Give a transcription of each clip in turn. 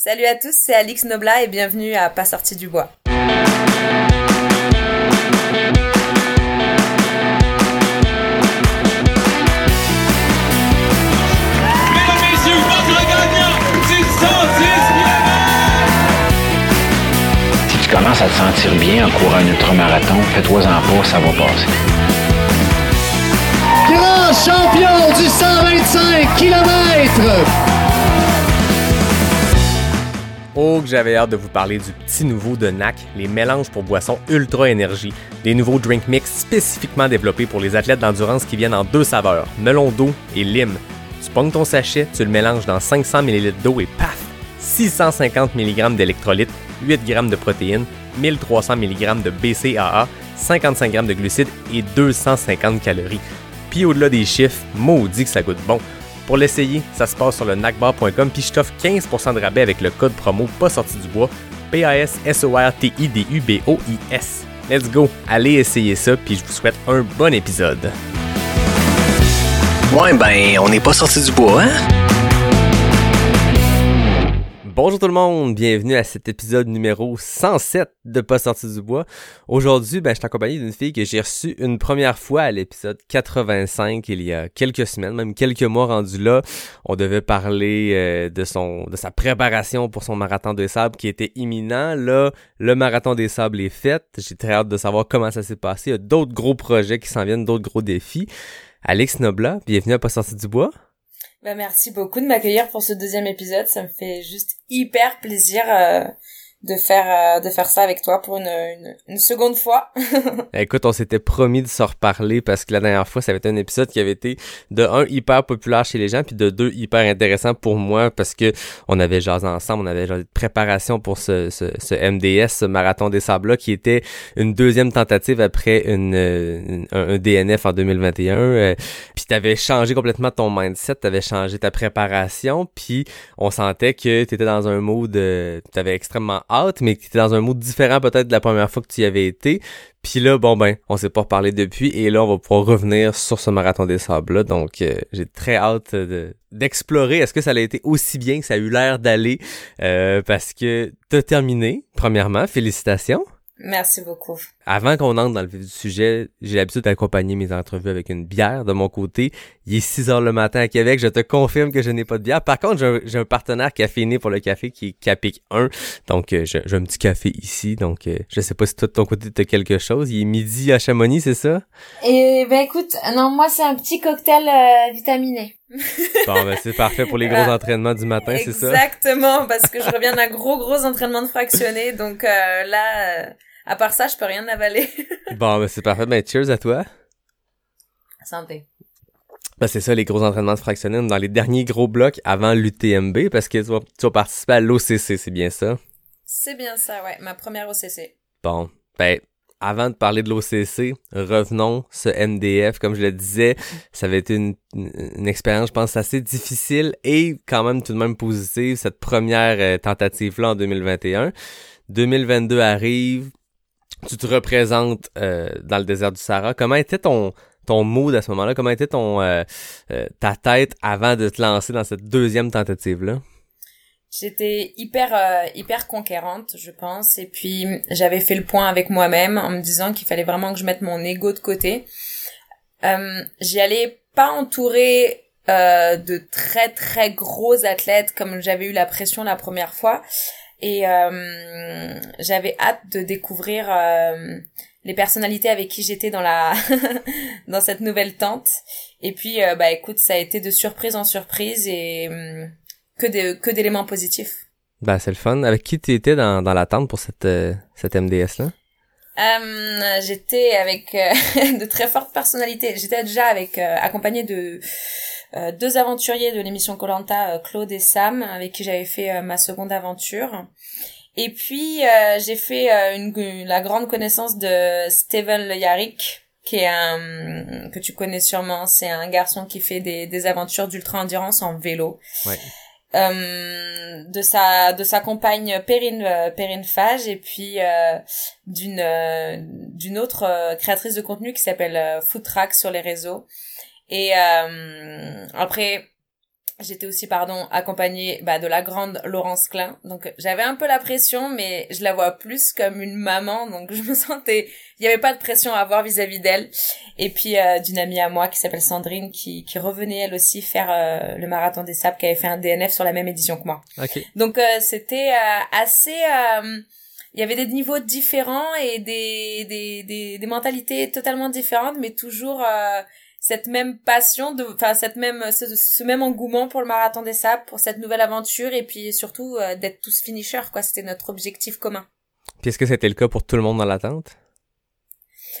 Salut à tous, c'est Alix Nobla et bienvenue à Pas sorti du bois. Si tu commences à te sentir bien en courant un ultramarathon, fais-toi-en pas, ça va passer. Grand champion du 125 km! Oh, que j'avais hâte de vous parler du petit nouveau de NAC, les mélanges pour boissons Ultra Énergie, des nouveaux drink mix spécifiquement développés pour les athlètes d'endurance qui viennent en deux saveurs, melon d'eau et lime. Tu pognes ton sachet, tu le mélanges dans 500 ml d'eau et paf! 650 mg d'électrolytes, 8 g de protéines, 1300 mg de BCAA, 55 g de glucides et 250 calories. Puis au-delà des chiffres, maudit que ça goûte bon. Pour l'essayer, ça se passe sur le nacbar.com puis je t'offre 15% de rabais avec le code promo pas sorti du bois P-A-S-S-O-R-T-I-D-U-B-O-I-S. Let's go, allez essayer ça puis je vous souhaite un bon épisode. Ouais, ben, on n'est pas sorti du bois, hein? Bonjour tout le monde, bienvenue à cet épisode numéro 107 de Pas sorti du bois. Aujourd'hui, ben, je suis accompagné d'une fille que j'ai reçue une première fois à l'épisode 85 il y a quelques semaines, même quelques mois rendu là. On devait parler euh, de son, de sa préparation pour son marathon des sables qui était imminent. Là, le marathon des sables est fait. J'ai très hâte de savoir comment ça s'est passé. Il y a d'autres gros projets qui s'en viennent, d'autres gros défis. Alex Nobla, bienvenue à Pas sorti du bois. Bah, merci beaucoup de m'accueillir pour ce deuxième épisode. Ça me fait juste hyper plaisir euh, de faire euh, de faire ça avec toi pour une, une, une seconde fois. Écoute, on s'était promis de se reparler parce que la dernière fois, ça avait été un épisode qui avait été de un hyper populaire chez les gens puis de deux hyper intéressant pour moi parce que on avait jasé ensemble, on avait genre de préparation pour ce, ce, ce MDS, ce marathon des sables qui était une deuxième tentative après une, un, DNF en 2021. Euh, puis t'avais changé complètement ton mindset, t'avais changé ta préparation, puis on sentait que t'étais dans un mood, euh, t'avais extrêmement hâte, mais que t'étais dans un mood différent peut-être de la première fois que tu y avais été. Puis là, bon ben, on s'est pas reparlé depuis, et là, on va pouvoir revenir sur ce marathon des sables-là. Donc, euh, j'ai très hâte de, d'explorer. Est-ce que ça a été aussi bien que ça a eu l'air d'aller? Euh, parce que t'as terminé, premièrement, félicitations. Merci beaucoup. Avant qu'on entre dans le vif du sujet, j'ai l'habitude d'accompagner mes entrevues avec une bière de mon côté. Il est 6 heures le matin à Québec, je te confirme que je n'ai pas de bière. Par contre, j'ai un, un partenaire caféiné pour le café qui est Capic 1. Donc, euh, j'ai, un petit café ici. Donc, euh, je sais pas si toi de ton côté t'as quelque chose. Il est midi à Chamonix, c'est ça? Et ben écoute, non, moi c'est un petit cocktail euh, vitaminé. bon, ben c'est parfait pour les gros entraînements du matin, c'est ça? Exactement, parce que je reviens d'un gros, gros entraînement de fractionné. Donc euh, là... À part ça, je peux rien avaler. bon, ben c'est parfait. Ben cheers à toi. Santé. Ben c'est ça, les gros entraînements de fractionner dans les derniers gros blocs avant l'UTMB, parce que tu vas, tu vas participer à l'OCC, c'est bien ça? C'est bien ça, ouais. Ma première OCC. Bon, ben avant de parler de l'OCC, revenons ce MDF. Comme je le disais, ça avait été une, une expérience, je pense, assez difficile et quand même tout de même positive, cette première euh, tentative-là en 2021. 2022 arrive, tu te représentes euh, dans le désert du Sahara. Comment était ton ton mood à ce moment-là? Comment était ton euh, euh, ta tête avant de te lancer dans cette deuxième tentative là J'étais hyper hyper conquérante, je pense, et puis j'avais fait le point avec moi-même en me disant qu'il fallait vraiment que je mette mon ego de côté. J'y allais pas entourée de très très gros athlètes comme j'avais eu la pression la première fois et euh, j'avais hâte de découvrir euh, les personnalités avec qui j'étais dans la dans cette nouvelle tente. Et puis euh, bah écoute ça a été de surprise en surprise et euh, que de que d'éléments positifs. Bah c'est le fun. Avec qui tu étais dans dans la tente pour cette euh, cette MDS là euh, j'étais avec de très fortes personnalités. J'étais déjà avec accompagnée de euh, deux aventuriers de l'émission Colanta, euh, Claude et Sam, avec qui j'avais fait euh, ma seconde aventure. Et puis j'ai fait une, la grande connaissance de Steven Le Yarrick, qui est un que tu connais sûrement. C'est un garçon qui fait des, des aventures d'ultra endurance en vélo. Ouais. Euh, de sa de sa compagne Perrine euh, Perrine Fage et puis euh, d'une d'une autre créatrice de contenu qui s'appelle Food Track sur les réseaux et euh, après, j'étais aussi pardon accompagnée bah, de la grande Laurence Klein. Donc j'avais un peu la pression mais je la vois plus comme une maman. Donc je me sentais il y avait pas de pression à avoir vis-à-vis d'elle. Et puis euh, d'une amie à moi qui s'appelle Sandrine qui qui revenait elle aussi faire euh, le marathon des sables qui avait fait un DNF sur la même édition que moi. OK. donc euh, c'était assez il y avait des niveaux différents et des des des, des mentalités totalement différentes mais toujours cette même passion de enfin cette même ce, ce, même engouement pour le marathon des sables pour cette nouvelle aventure et puis surtout euh, d'être tous finishers quoi. C'était notre objectif commun. Puis est-ce que c'était le cas pour tout le monde dans l'attente?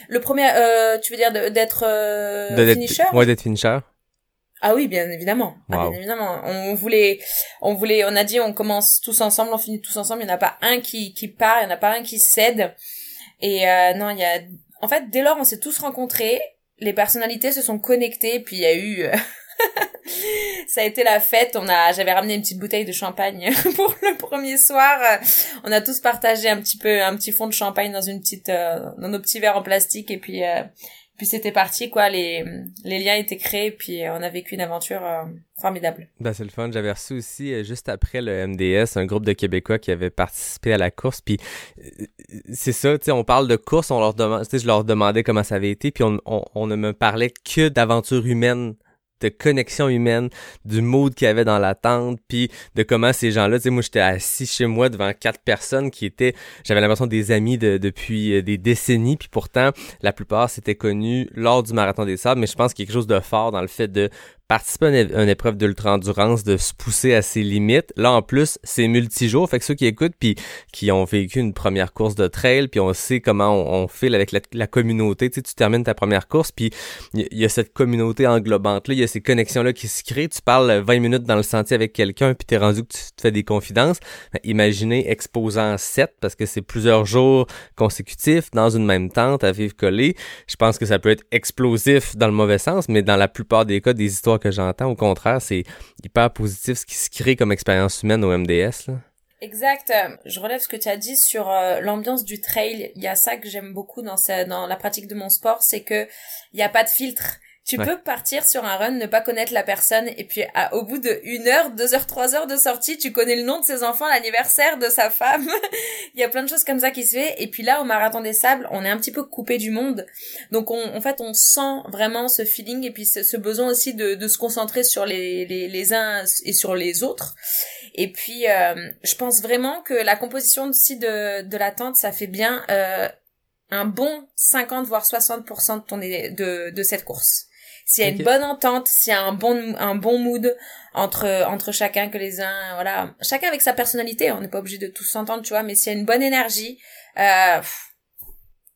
Le premier euh, tu veux dire d'être euh, finisher? ouais d'être finisher. Ah oui bien évidemment. Ah, bien évidemment. On voulait on voulait on a dit on commence tous ensemble on finit tous ensemble. Il n'y en a pas un qui qui part il n'y en a pas un qui cède. Et euh, non il y a en fait dès lors on s'est tous rencontrés les personnalités se sont connectées, puis il y a eu... Euh, ça a été la fête. On a, j'avais ramené une petite bouteille de champagne pour le premier soir. On a tous partagé un petit peu, un petit fond de champagne dans une petite, euh, dans nos petits verres en plastique et puis, euh, puis c'était parti quoi. Les, liens étaient créés puis on a vécu une aventure formidable. Ben c'est le fun. J'avais reçu aussi euh, juste après le MDS un groupe de Québécois qui avait participé à la course. Puis euh, c'est ça, tu sais, on parle de course, on leur demande, je leur demandais comment ça avait été, puis on, on, on ne me parlait que d'aventures humaines de connexion humaine, du mood qu'il y avait dans la tente, puis de comment ces gens-là, tu sais, moi j'étais assis chez moi devant quatre personnes qui étaient, j'avais l'impression des amis de, depuis euh, des décennies, puis pourtant la plupart s'étaient connus lors du marathon des sables, mais je pense qu'il y a quelque chose de fort dans le fait de participer à une, épreuve d'ultra-endurance, de se pousser à ses limites. Là, en plus, c'est multijour. Fait que ceux qui écoutent, puis qui ont vécu une première course de trail, puis on sait comment on, on file avec la, communauté. Tu sais, tu termines ta première course, puis il y, a cette communauté englobante-là, il y a ces connexions-là qui se créent. Tu parles 20 minutes dans le sentier avec quelqu'un, puis t'es rendu que tu te fais des confidences. Ben, imaginez exposant 7, parce que c'est plusieurs jours consécutifs dans une même tente à vivre collé. Je pense que ça peut être explosif dans le mauvais sens, mais dans la plupart des cas, des histoires que j'entends. Au contraire, c'est hyper positif ce qui se crée comme expérience humaine au MDS. Exact. Je relève ce que tu as dit sur euh, l'ambiance du trail. Il y a ça que j'aime beaucoup dans, la pratique de mon sport, c'est que il n'y a pas de filtre. Tu peux partir sur un run, ne pas connaître la personne, et puis à, au bout de une heure, deux heures, trois heures de sortie, tu connais le nom de ses enfants, l'anniversaire de sa femme. Il y a plein de choses comme ça qui se fait. Et puis là, au marathon des sables, on est un petit peu coupé du monde. Donc on, en fait, on sent vraiment ce feeling et puis ce, besoin aussi de, de, se concentrer sur les, les, les uns et sur les autres. Et puis, euh, je pense vraiment que la composition aussi de, de la tente, ça fait bien euh, un bon 50 voire 60% de, ton, de, de cette course s'il y a une bonne entente, s'il y a un bon un bon mood entre entre chacun que les uns voilà, chacun avec sa personnalité, on n'est pas obligé de tous s'entendre, tu vois, mais s'il y a une bonne énergie, euh,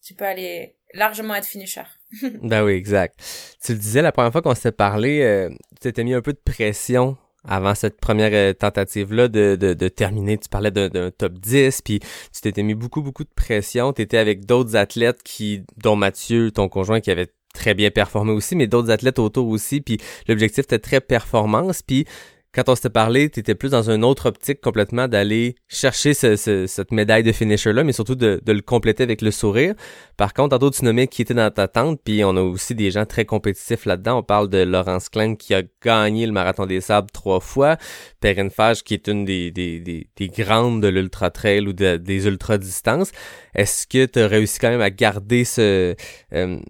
tu peux aller largement être finisher. ben oui, exact. Tu le disais la première fois qu'on s'était parlé, euh, tu t'étais mis un peu de pression avant cette première euh, tentative-là de, de, de, terminer, tu parlais d'un top 10, puis tu t'étais mis beaucoup, beaucoup de pression. Tu étais avec d'autres athlètes qui, dont Mathieu, ton conjoint, qui avait très bien performé aussi, mais d'autres athlètes autour aussi. Puis l'objectif était très performance. Puis quand on s'était parlé, tu étais plus dans une autre optique complètement d'aller chercher cette médaille de finisher-là, mais surtout de, le compléter avec le sourire. Par contre, tantôt, tu nommais qui était dans ta tente, puis on a aussi des gens très compétitifs là-dedans. On parle de Laurence Klein qui a gagné le Marathon des Sables trois fois, Perrine Fage qui est une des, des, des, grandes de l'ultra-trail ou des ultra-distances. Est-ce que tu as réussi quand même à garder euh,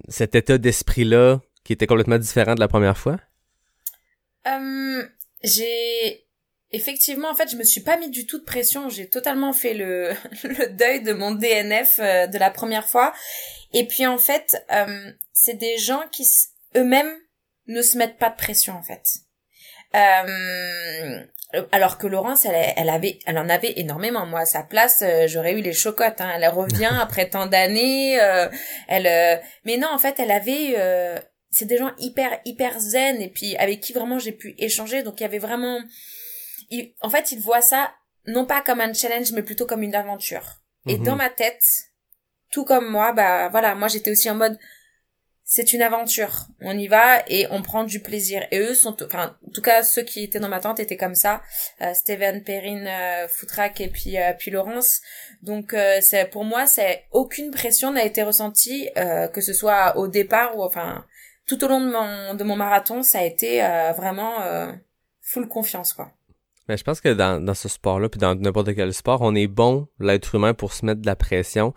cet état d'esprit-là qui était complètement différent de la première fois? Euh, j'ai effectivement en fait je me suis pas mis du tout de pression j'ai totalement fait le, le deuil de mon DNF euh, de la première fois et puis en fait euh, c'est des gens qui eux-mêmes ne se mettent pas de pression en fait euh, alors que Laurence, elle, elle, avait, elle en avait énormément. Moi, à sa place, j'aurais eu les chocottes. Hein. Elle revient après tant d'années. elle, mais non, en fait, elle avait c'est des gens hyper hyper zen et puis avec qui vraiment j'ai pu échanger. Donc il y avait vraiment en fait ils voient ça non pas comme un challenge mais plutôt comme une aventure. Et mhm. dans ma tête tout comme moi bah voilà moi j'étais aussi en mode c'est une aventure. On y va et on prend du plaisir. Et eux sont enfin en tout cas ceux qui étaient dans ma tente étaient comme ça. Euh, Steven Perrine euh, Foutrak et puis euh, puis Laurence. Donc euh, c'est pour moi c'est aucune pression n'a été ressentie que ce soit au départ ou enfin tout au long de mon, de mon marathon, ça a été euh, vraiment euh, full confiance quoi. Mais je pense que dans, dans ce sport-là, puis dans n'importe quel sport, on est bon, l'être humain, pour se mettre de la pression.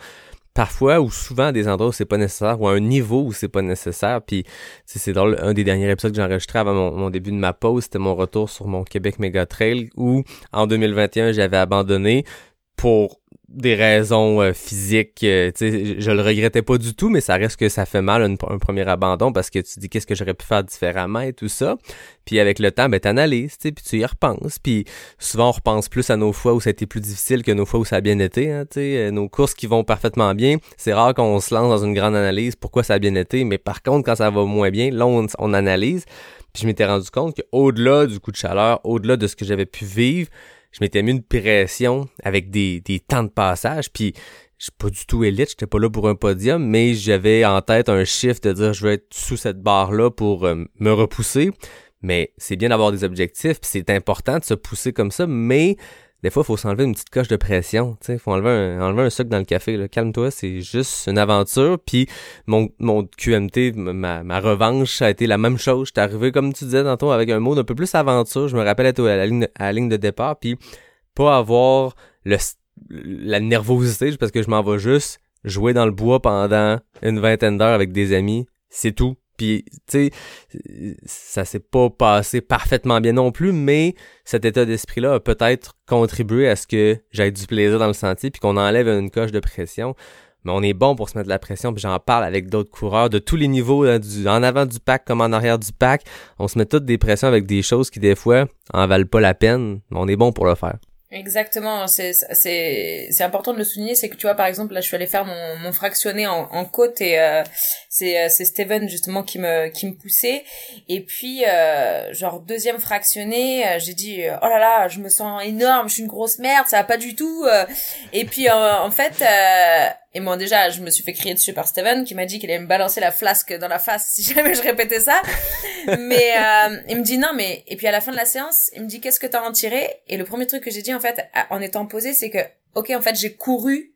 Parfois ou souvent à des endroits où c'est pas nécessaire ou à un niveau où c'est pas nécessaire. Puis c'est drôle, un des derniers épisodes que j'ai enregistré avant mon, mon, début de ma pause, c'était mon retour sur mon Québec Mega Trail où en 2021 j'avais abandonné pour des raisons euh, physiques, euh, sais, je le regrettais pas du tout, mais ça reste que ça fait mal un, premier abandon parce que tu dis qu'est-ce que j'aurais pu faire différemment et tout ça. Puis avec le temps, ben t'analyses, puis tu y repenses. Puis souvent on repense plus à nos fois où ça a été plus difficile que nos fois où ça a bien été. Hein, euh, nos courses qui vont parfaitement bien, c'est rare qu'on se lance dans une grande analyse pourquoi ça a bien été, mais par contre quand ça va moins bien, là on, on analyse. Puis je m'étais rendu compte qu'au-delà du coup de chaleur, au-delà de ce que j'avais pu vivre, je m'étais mis une pression avec des, des temps de passage, puis je suis pas du tout élite, j'étais pas là pour un podium, mais j'avais en tête un chiffre de dire je vais être sous cette barre-là pour euh, me repousser. Mais c'est bien d'avoir des objectifs, puis c'est important de se pousser comme ça, mais des fois, il faut s'enlever une petite coche de pression. Il faut enlever un, enlever un sucre dans le café. Calme-toi, c'est juste une aventure. Puis mon, mon QMT, ma, ma revanche, a été la même chose. J'étais arrivé, comme tu disais tantôt, avec un mot un peu plus aventure. Je me rappelle être à la ligne, à la ligne de départ, puis pas avoir le, la nervosité parce que je m'en vais juste jouer dans le bois pendant une vingtaine d'heures avec des amis. C'est tout. Puis, tu sais, ça s'est pas passé parfaitement bien non plus, mais cet état d'esprit-là a peut-être contribué à ce que j'aie du plaisir dans le sentier, puis qu'on enlève une coche de pression. Mais on est bon pour se mettre de la pression, puis j'en parle avec d'autres coureurs de tous les niveaux, en avant du pack comme en arrière du pack. On se met toutes des pressions avec des choses qui, des fois, en valent pas la peine, mais on est bon pour le faire. Exactement, c'est c'est c'est important de le souligner, c'est que tu vois par exemple là je suis allée faire mon mon fractionné en, en côte et euh, c'est euh, c'est Steven justement qui me qui me poussait. Et puis euh, genre deuxième fractionné, euh, j'ai dit oh là là, je me sens énorme, je suis une grosse merde, ça va pas du tout et puis en fait et moi déjà, je me suis fait crier dessus par Steven qui m'a dit qu'il allait me balancer la flasque dans la face si jamais je répétais ça. mais euh, il me dit non, mais et puis à la fin de la séance, il me dit qu'est-ce que t'as en tiré? Et le premier truc que j'ai dit en fait en étant posé, c'est que ok en fait j'ai couru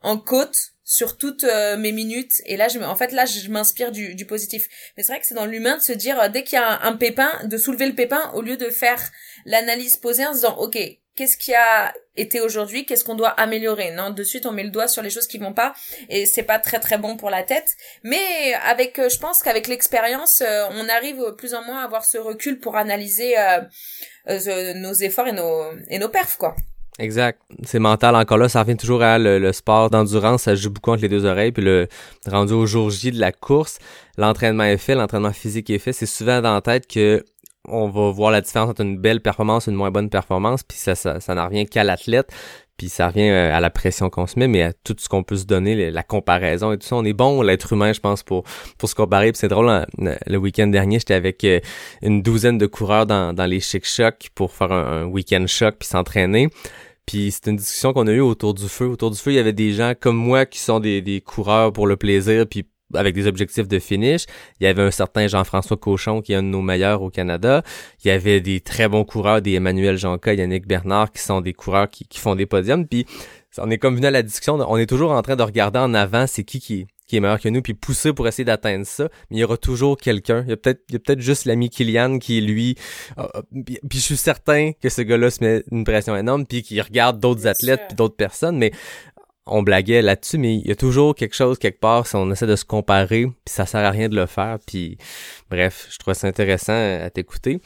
en côte sur toutes euh, mes minutes. Et là je en fait là je m'inspire du, positif. Mais c'est vrai que c'est dans l'humain de se dire euh, dès qu'il y a un, pépin de soulever le pépin au lieu de faire l'analyse posée en se disant ok qu'est-ce qui a été aujourd'hui, qu'est-ce qu'on doit améliorer. Non, de suite on met le doigt sur les choses qui vont pas et c'est pas très très bon pour la tête. Mais avec, euh, je pense qu'avec l'expérience, euh, on arrive plus ou moins à avoir ce recul pour analyser euh, nos efforts et nos et nos perfs quoi. Exact. C'est mental encore là, ça revient toujours à le, sport d'endurance, ça joue beaucoup entre les deux oreilles, puis le rendu au jour J de la course, l'entraînement est fait, l'entraînement physique est fait, c'est souvent dans la tête que on va voir la différence entre une belle performance et une moins bonne performance, puis ça, ça, ça n'en revient qu'à l'athlète, puis ça revient euh, à la pression qu'on se met, mais à tout ce qu'on peut se donner, la comparaison et tout ça. On est bon, l'être humain, je pense, pour pour se comparer. Puis c'est drôle, hein, le week-end dernier, j'étais avec euh, une douzaine de coureurs dans, dans les chic chocs pour faire un, un week-end choc puis s'entraîner. Puis c'est une discussion qu'on a eue autour du feu. Autour du feu, il y avait des gens comme moi qui sont des, des coureurs pour le plaisir, puis avec des objectifs de finish. Il y avait un certain Jean-François Cochon qui est un de nos meilleurs au Canada. Il y avait des très bons coureurs, des Emmanuel Jonca, Yannick Bernard, qui sont des coureurs qui, qui font des podiums. Puis on est comme venu à la discussion, on est toujours en train de regarder en avant c'est qui qui est qui est meilleur que nous, puis pousser pour essayer d'atteindre ça. Mais il y aura toujours quelqu'un. Il y a peut-être, il y a peut-être juste l'ami Kylian qui lui. Euh, puis je suis certain que ce gars-là se met une pression énorme, puis qu'il regarde d'autres athlètes, puis d'autres personnes. Mais on blaguait là-dessus, mais il y a toujours quelque chose quelque part si on essaie de se comparer, puis ça sert à rien de le faire. Puis bref, je trouvais ça intéressant à t'écouter.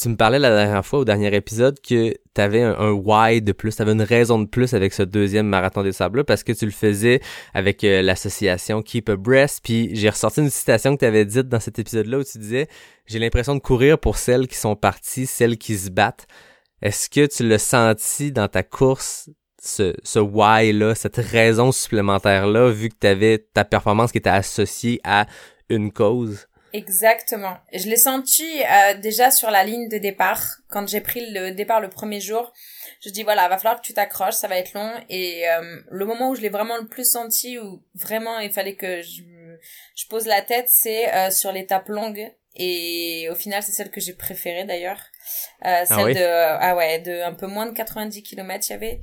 Tu me parlais la dernière fois, au dernier épisode, que tu avais un, why de plus, tu avais une raison de plus avec ce deuxième marathon des sables parce que tu le faisais avec euh, l'association Keep a Breast. Puis j'ai ressorti une citation que tu avais dite dans cet épisode-là où tu disais « J'ai l'impression de courir pour celles qui sont parties, celles qui se battent. » Est-ce que tu l'as senti dans ta course ce, ce why-là, cette raison supplémentaire-là, vu que tu avais ta performance qui était associée à une cause? Exactement. Je l'ai senti euh, déjà sur la ligne de départ, quand j'ai pris le départ le premier jour. Je dis voilà, va falloir que tu t'accroches, ça va être long. Et euh, le moment où je l'ai vraiment le plus senti, où vraiment il fallait que je, je pose la tête, c'est euh, sur l'étape longue. Et au final, c'est celle que j'ai préférée d'ailleurs. Euh, ah celle de ah ouais, de un peu moins de 90 km, il y avait.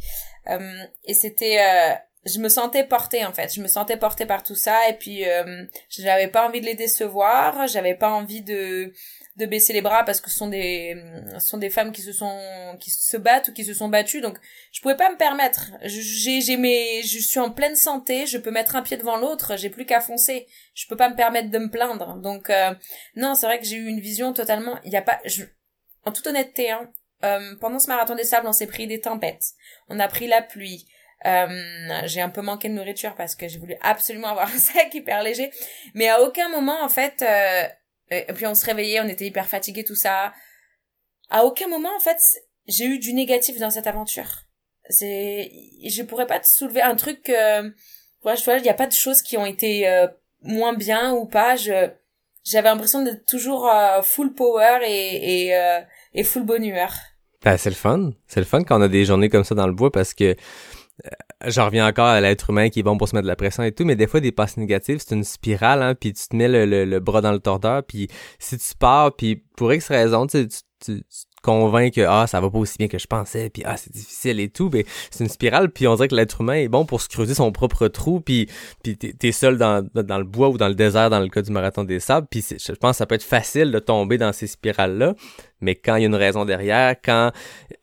Euh, et c'était euh, je me sentais portée en fait. Je me sentais portée par tout ça. Et puis euh, j'avais pas envie de les décevoir. J'avais pas envie de de baisser les bras parce que ce sont des ce sont des femmes qui se sont qui se battent ou qui se sont battues. Donc je pouvais pas me permettre. J'ai j'ai mes je suis en pleine santé. Je peux mettre un pied devant l'autre. J'ai plus qu'à foncer. Je peux pas me permettre de me plaindre. Donc euh, non c'est vrai que j'ai eu une vision totalement il y a pas je, en toute honnêteté hein, euh, pendant ce marathon des sables on s'est pris des tempêtes on a pris la pluie euh, j'ai un peu manqué de nourriture parce que j'ai voulu absolument avoir un sac hyper léger mais à aucun moment en fait euh, et puis on se réveillait, on était hyper fatigués, tout ça. À aucun moment, en fait, j'ai eu du négatif dans cette aventure. C'est, je pourrais pas te soulever un truc que, ouais, je vois, il y a pas de choses qui ont été euh, moins bien ou pas. Je, j'avais l'impression d'être toujours euh, full power et et, euh, et full bonne. Ben, c'est le fun. C'est le fun quand on a des journées comme ça dans le bois parce que euh, j'en reviens encore à l'être humain qui est bon pour se mettre de la pression et tout, mais des fois, des passes négatives, c'est une spirale, hein, puis tu te mets le, le, bras dans le tordeur, puis si tu pars, puis pour X raison, tu, tu, tu, convainc que ah ça va pas aussi bien que je pensais puis ah c'est difficile et tout mais c'est une spirale puis on dirait que l'être humain est bon pour se creuser son propre trou puis puis t'es seul dans, le bois ou dans le désert dans le cas du marathon des sables puis je pense que ça peut être facile de tomber dans ces spirales là mais quand il y a une raison derrière quand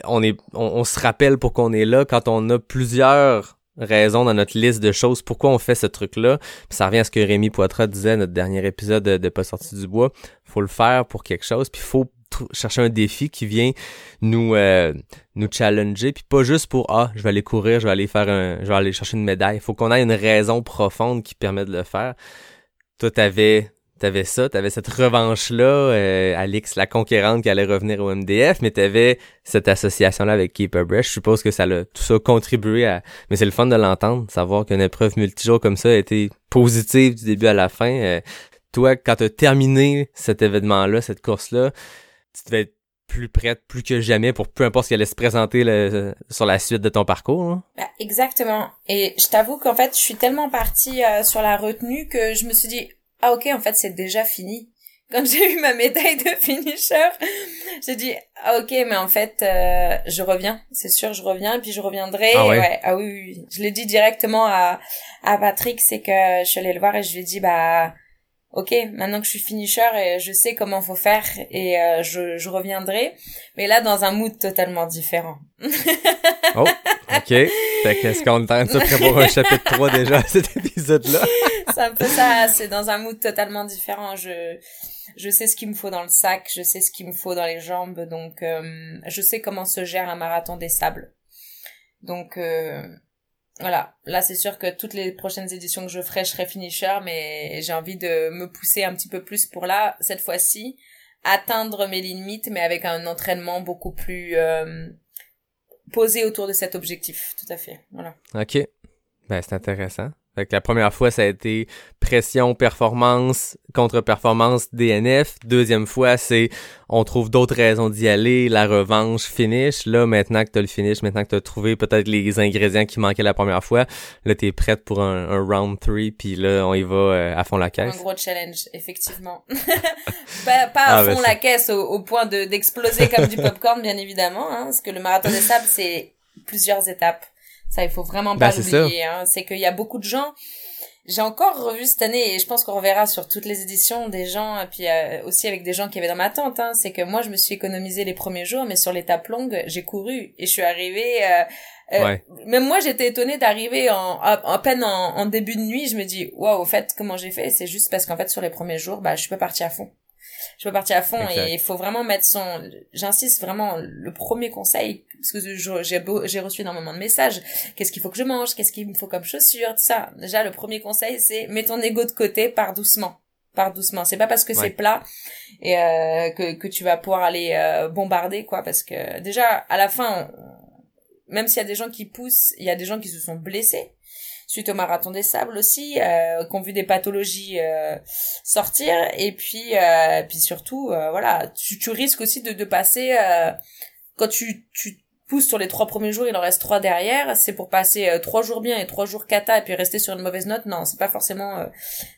on est on, se rappelle pour qu'on est là quand on a plusieurs raisons dans notre liste de choses pourquoi on fait ce truc là ça revient à ce que Rémi Poitras disait notre dernier épisode de, de pas sorti du bois faut le faire pour quelque chose puis faut chercher un défi qui vient nous euh, nous challenger puis pas juste pour ah je vais aller courir je vais aller faire un je vais aller chercher une médaille. Il faut qu'on ait une raison profonde qui permet de le faire. Toi t'avais t'avais ça t'avais cette revanche là euh, Alix la conquérante qui allait revenir au MDF mais t'avais cette association là avec Keeper Breast je suppose que ça l'a tout ça contribué à mais c'est le fun de l'entendre savoir qu'une épreuve multijour comme ça a été positive du début à la fin. Euh, toi, quand tu as terminé cet événement-là, cette course-là, tu devais être plus prête plus que jamais pour peu importe ce qui allait se présenter sur la suite de ton parcours. Hein? Bah, exactement. Et je t'avoue qu'en fait, je suis tellement partie euh, sur la retenue que je me suis dit ah ok en fait c'est déjà fini. Quand j'ai eu ma médaille de finisher, j'ai dit ah ok mais en fait euh, je reviens, c'est sûr je reviens et puis je reviendrai. Ah, ouais? ah oui, oui, je l'ai dit directement à à Patrick, c'est que je suis allée le voir et je lui ai dit bah ok, maintenant que je suis finisher et je sais comment faut faire et euh, je, je reviendrai, mais là dans un mood totalement différent. oh, ok. Fait qu'est-ce qu'on est en train de se préparer un chapitre 3 déjà à cet épisode-là? c'est un peu ça, c'est dans un mood totalement différent. Je, je sais ce qu'il me faut dans le sac, je sais ce qu'il me faut dans les jambes, donc euh, je sais comment se gère un marathon des sables. Donc euh, voilà, là c'est sûr que toutes les prochaines éditions que je ferai, je serai finisher, mais j'ai envie de me pousser un petit peu plus pour là, cette fois-ci, atteindre mes limites, mais avec un entraînement beaucoup plus euh, posé autour de cet objectif, tout à fait. Voilà. Ok, ben c'est intéressant. Fait la première fois, ça a été pression, performance, contre-performance, DNF. Deuxième fois, c'est on trouve d'autres raisons d'y aller, la revanche, finish. Là, maintenant que tu as le finish, maintenant que tu as trouvé peut-être les ingrédients qui manquaient la première fois, là, tu es prête pour un, round 3, puis là, on y va euh, à fond la caisse. Un gros challenge, effectivement. pas, à ah, fond la caisse au, point de d'exploser comme du popcorn, bien évidemment, hein, parce que le marathon des sables, c'est plusieurs étapes. Ça, il faut vraiment pas ben, l'oublier. Hein. C'est qu'il y a beaucoup de gens. J'ai encore revu cette année et je pense qu'on reverra sur toutes les éditions des gens et puis euh, aussi avec des gens qui avaient dans ma tente. Hein, c'est que moi je me suis économisé les premiers jours, mais sur l'étape longue j'ai couru et je suis arrivée. Euh, euh Même moi j'étais étonnée d'arriver en à, peine en, en, début de nuit. Je me dis waouh, au fait comment j'ai fait? C'est juste parce qu'en fait sur les premiers jours, bah je suis pas partie à fond je peux partir à fond et il faut vraiment mettre son j'insiste vraiment le premier conseil parce que j'ai reçu énormément de messages. Qu'est-ce qu'il faut que je mange? Qu'est-ce qu'il me faut comme chaussures? Tout ça. Déjà le premier conseil c'est mets ton ego de côté pars doucement. Pars doucement. C'est pas parce que c'est plat et euh, que que tu vas pouvoir aller euh, bombarder quoi. Parce que déjà à la fin même s'il y a des gens qui poussent il y a des gens qui se sont blessés suite au marathon des sables aussi, euh, qui ont vu des pathologies euh, sortir. Et puis, euh, puis surtout, euh, voilà, tu, tu risques aussi de, de passer quand tu, tu sur les trois premiers jours, il en reste trois derrière. C'est pour passer trois jours bien et trois jours cata et puis rester sur une mauvaise note. Non, c'est pas forcément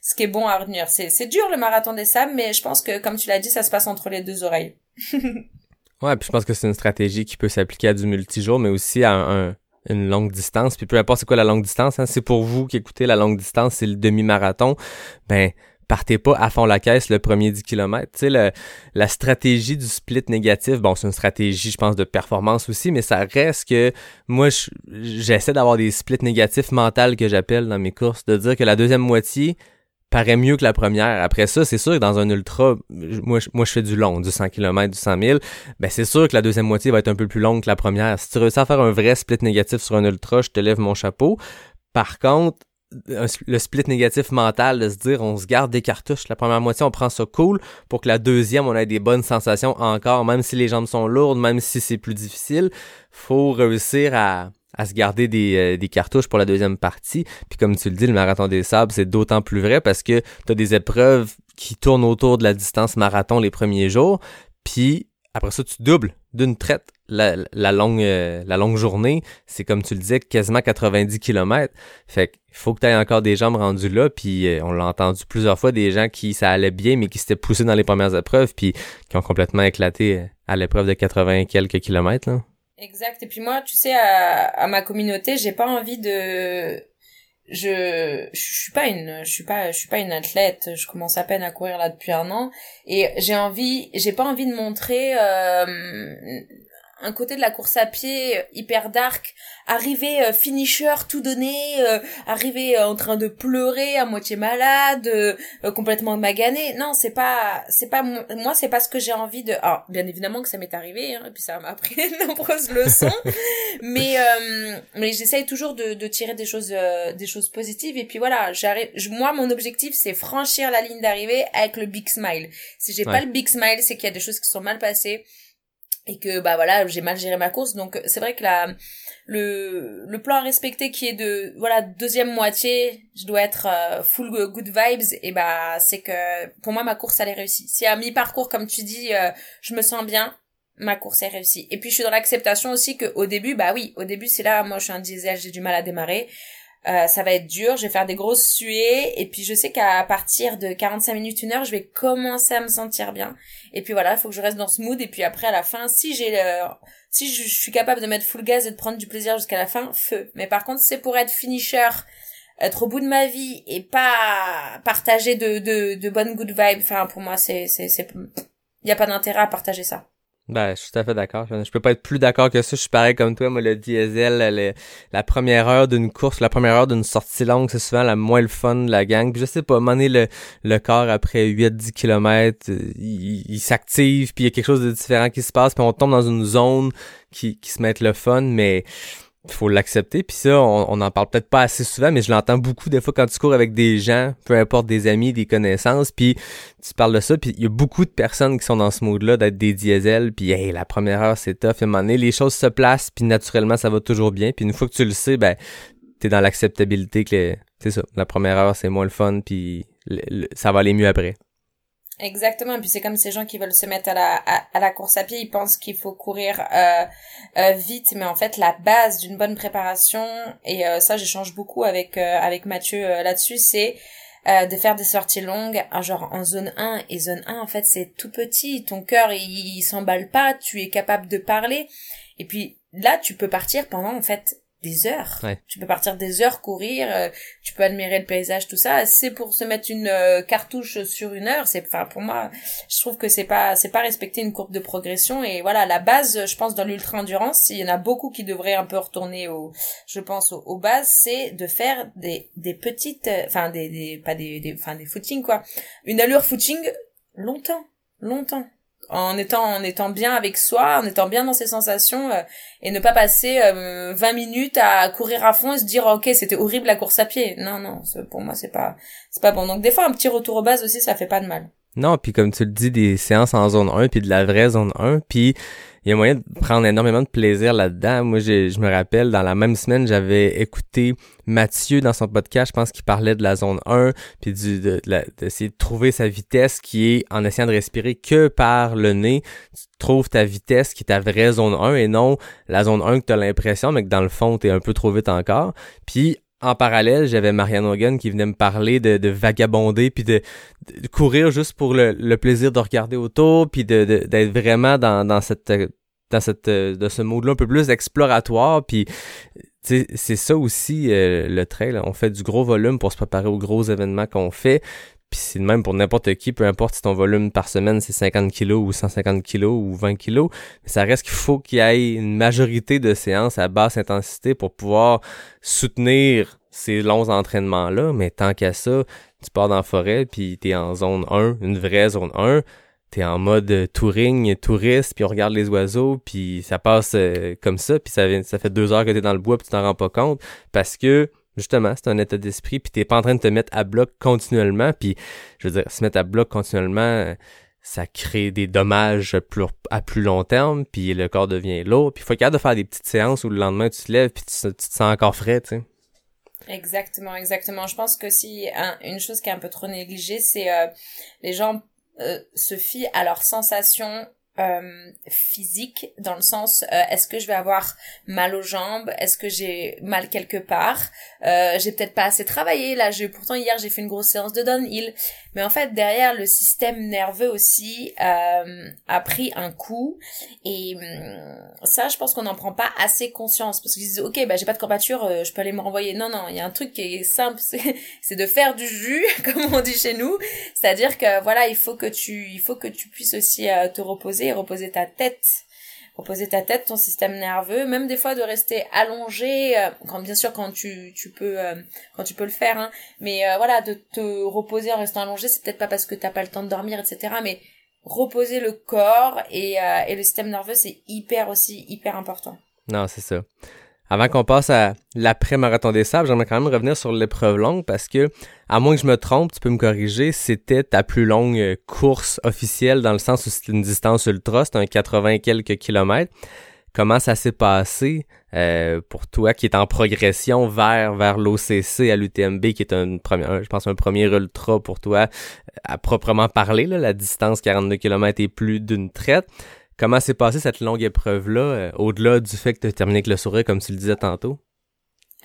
ce qui est bon à retenir. C'est dur le marathon des sables, mais je pense que comme tu l'as dit, ça se passe entre les deux oreilles. ouais, puis je pense que c'est une stratégie qui peut s'appliquer à du multijour, mais aussi à un une longue distance, puis peu importe c'est quoi la longue distance, hein, c'est pour vous qui écoutez la longue distance, c'est le demi-marathon, ben partez pas à fond la caisse le premier 10 km. Tu sais, la stratégie du split négatif, bon, c'est une stratégie, je pense, de performance aussi, mais ça reste que moi, j'essaie d'avoir des splits négatifs mentaux que j'appelle dans mes courses, de dire que la deuxième moitié paraît mieux que la première. Après ça, c'est sûr que dans un ultra, moi, moi je fais du long, du 100 km, du 100 000, ben c'est sûr que la deuxième moitié va être un peu plus longue que la première. Si tu réussis à faire un vrai split négatif sur un ultra, je te lève mon chapeau. Par contre, le split négatif mental de se dire on se garde des cartouches. La première moitié, on prend ça cool pour que la deuxième, on ait des bonnes sensations encore, même si les jambes sont lourdes, même si c'est plus difficile. Faut réussir à, à se garder des, euh, des, cartouches pour la deuxième partie. Puis comme tu le dis, le marathon des sables, c'est d'autant plus vrai parce que tu as des épreuves qui tournent autour de la distance marathon les premiers jours. Puis après ça, tu doubles d'une traite la, la longue euh, la longue journée, c'est comme tu le disais, quasiment 90 km. Fait qu'il faut que tu aies encore des jambes rendues là, puis euh, on l'a entendu plusieurs fois, des gens qui ça allait bien, mais qui s'étaient poussés dans les premières épreuves, puis qui ont complètement éclaté euh, à l'épreuve de 80 quelques kilomètres. Là. Exact. Et puis moi, tu sais, à, à ma communauté, j'ai pas envie de je je suis pas une je suis pas je suis pas une athlète je commence à peine à courir là depuis un an. Et j'ai envie j'ai pas envie de montrer euh, un côté de la course à pied euh, hyper dark, arriver euh, finisher tout donné, euh, arriver en train de pleurer à moitié malade, complètement magané. Non, c'est pas c'est pas moi c'est pas ce que j'ai envie de ah, bien évidemment que ça m'est arrivé hein, et puis ça m'a appris de nombreuses leçons. mais mais j'essaye toujours de, de tirer des choses des choses positives et puis voilà, j'arrive moi mon objectif c'est franchir la ligne d'arrivée avec le big smile. Si j'ai pas le big smile, c'est qu'il y a des choses qui sont mal passées et que bah voilà j'ai mal géré ma course. Donc c'est vrai que la le le plan à respecter qui est de voilà deuxième moitié je dois être euh, full good vibes et bah c'est que pour moi ma course elle est réussie. Si à mi parcours comme tu dis euh, je me sens bien ma course est réussie. Et puis je suis dans l'acceptation aussi que au début bah oui au début c'est là moi je suis un diesel j'ai du mal à démarrer euh, ça va être dur, je vais faire des grosses suées et puis je sais qu'à partir de 45 minutes, une heure, je vais commencer à me sentir bien. Et puis voilà, il faut que je reste dans ce mood et puis après à la fin, si j'ai le... si je, suis capable de mettre full gaz et de prendre du plaisir jusqu'à la fin, feu. Mais par contre, c'est pour être finisher, être au bout de ma vie et pas partager de de, de bonnes good vibes. Enfin pour moi, c'est c'est c'est il y a pas d'intérêt à partager ça. Ben, je suis tout à fait d'accord. Je peux pas être plus d'accord que ça. Je suis pareil comme toi. Moi, le diesel, la première heure d'une course, la première heure d'une sortie longue, c'est souvent la moins le fun de la gang. Puis je sais pas, donné, le, le corps, après 8-10 km, il, il s'active, puis il y a quelque chose de différent qui se passe, puis on tombe dans une zone qui, qui se met le fun, mais faut l'accepter. Puis ça, on, on en parle peut-être pas assez souvent, mais je l'entends beaucoup des fois quand tu cours avec des gens, peu importe des amis, des connaissances, puis tu parles de ça, puis il y a beaucoup de personnes qui sont dans ce mode-là d'être des diesels, puis hey, la première heure c'est tough, à un moment donné, les choses se placent, puis naturellement ça va toujours bien, puis une fois que tu le sais, ben t'es dans l'acceptabilité que c'est ça, la première heure c'est moins le fun, puis ça va aller mieux après. Exactement, et puis c'est comme ces gens qui veulent se mettre à la, à, la course à pied, ils pensent qu'il faut courir euh, euh, vite, mais en fait la base d'une bonne préparation, et euh, ça j'échange beaucoup avec, euh, avec Mathieu euh, là-dessus, c'est de faire des sorties longues, genre en zone 1, et zone 1 en fait c'est tout petit, ton cœur il, il s'emballe pas, tu es capable de parler, et puis là tu peux partir pendant en fait des heures. Tu peux partir des heures courir, euh, tu peux admirer le paysage, tout ça. C'est pour se mettre une euh, cartouche sur une heure. C'est, enfin, pour moi, je trouve que c'est pas, c'est pas respecter une courbe de progression. Et voilà, la base, je pense, dans l'ultra endurance, il y en a beaucoup qui devraient un peu retourner au, je pense, aux, bases, c'est de faire des, des petites, euh, enfin, des, des, pas des, des, enfin, des footings, quoi. Une allure footing longtemps, longtemps en étant en étant bien avec soi, en étant bien dans ses sensations euh, et ne pas passer 20 euh, minutes à courir à fond et se dire OK, c'était horrible la course à pied. Non non, pour moi c'est pas c'est pas bon. Donc des fois un petit retour aux bases aussi ça fait pas de mal. Non, puis comme tu le dis des séances en zone 1 puis de la vraie zone 1 puis il y a moyen de prendre énormément de plaisir là-dedans. Moi, je me rappelle, dans la même semaine, j'avais écouté Mathieu dans son podcast, je pense qu'il parlait de la zone 1, puis du, de, d'essayer de, trouver sa vitesse qui est en essayant de respirer que par le nez. Tu trouves ta vitesse qui est ta vraie zone 1 et non la zone 1 que tu as l'impression, mais que dans le fond, tu es un peu trop vite encore. Puis en parallèle, j'avais Marianne Hogan qui venait me parler de, de vagabonder puis de, courir juste pour le, le, plaisir de regarder autour puis de, d'être vraiment dans, dans cette dans cette de ce mode-là un peu plus exploratoire puis c'est ça aussi euh, le trail on fait du gros volume pour se préparer aux gros événements qu'on fait puis c'est même pour n'importe qui, peu importe si ton volume par semaine c'est 50 kilos ou 150 kilos ou 20 kilos, mais ça reste qu'il faut qu'il y ait une majorité de séances à basse intensité pour pouvoir soutenir ces longs entraînements-là, mais tant qu'à ça, tu pars dans la forêt, puis t'es en zone 1, une vraie zone 1, t'es en mode touring, touriste, puis on regarde les oiseaux, puis ça passe euh, comme ça, puis ça, ça fait deux heures que t'es dans le bois, puis tu t'en rends pas compte, parce que justement, c'est un état d'esprit, puis t'es pas en train de te mettre à bloc continuellement, puis je veux dire, se mettre à bloc continuellement, ça crée des dommages à plus long terme, puis le corps devient lourd, puis il faut être de faire des petites séances où le lendemain tu te lèves, puis tu, te sens encore frais, tu sais. Exactement, exactement. Je pense que si une chose qui est un peu trop négligée, c'est euh, les gens euh, se fient à leurs sensations euh, physique dans le sens euh, est-ce que je vais avoir mal aux jambes? Est-ce que j'ai mal quelque part? Euh, j'ai peut-être pas assez travaillé. Là j'ai pourtant hier j'ai fait une grosse séance de downhill. Mais en fait derrière le système nerveux aussi euh, a pris un coup. Et hum, ça je pense qu'on n'en prend pas assez conscience. Parce qu'ils disent ok bah j'ai pas de courbature euh, je peux aller me renvoyer. Non non il y a un truc qui est simple c'est de faire du jus comme on dit chez nous. C'est à dire que voilà il faut que tu il faut que tu puisses aussi te reposer reposer ta tête reposer ta tête, ton système nerveux, même des fois de rester allongé, euh, quand bien sûr quand tu tu peux euh, quand tu peux le faire, hein, mais euh, voilà de te reposer en restant allongé, c'est peut-être pas parce que t'as pas le temps de dormir, etc. Mais reposer le corps et et le système nerveux c'est hyper aussi hyper important. Non, c'est ça. Avant qu'on passe à l'après-marathon des sables, j'aimerais quand même revenir sur l'épreuve longue parce que, à moins que je me trompe, tu peux me corriger, c'était ta plus longue euh, course officielle dans le sens où c'était une distance ultra, c'était un 80 quelques kilomètres. Comment ça s'est passé euh, pour toi qui est en progression vers vers l'OCC à l'UTMB qui est un premier, je pense un premier ultra pour toi euh, à proprement parler là, la distance 42 km et plus d'une traite. Comment s'est passée cette longue épreuve-là, euh, au-delà du fait que tu as terminé avec le sourire, comme tu le disais tantôt?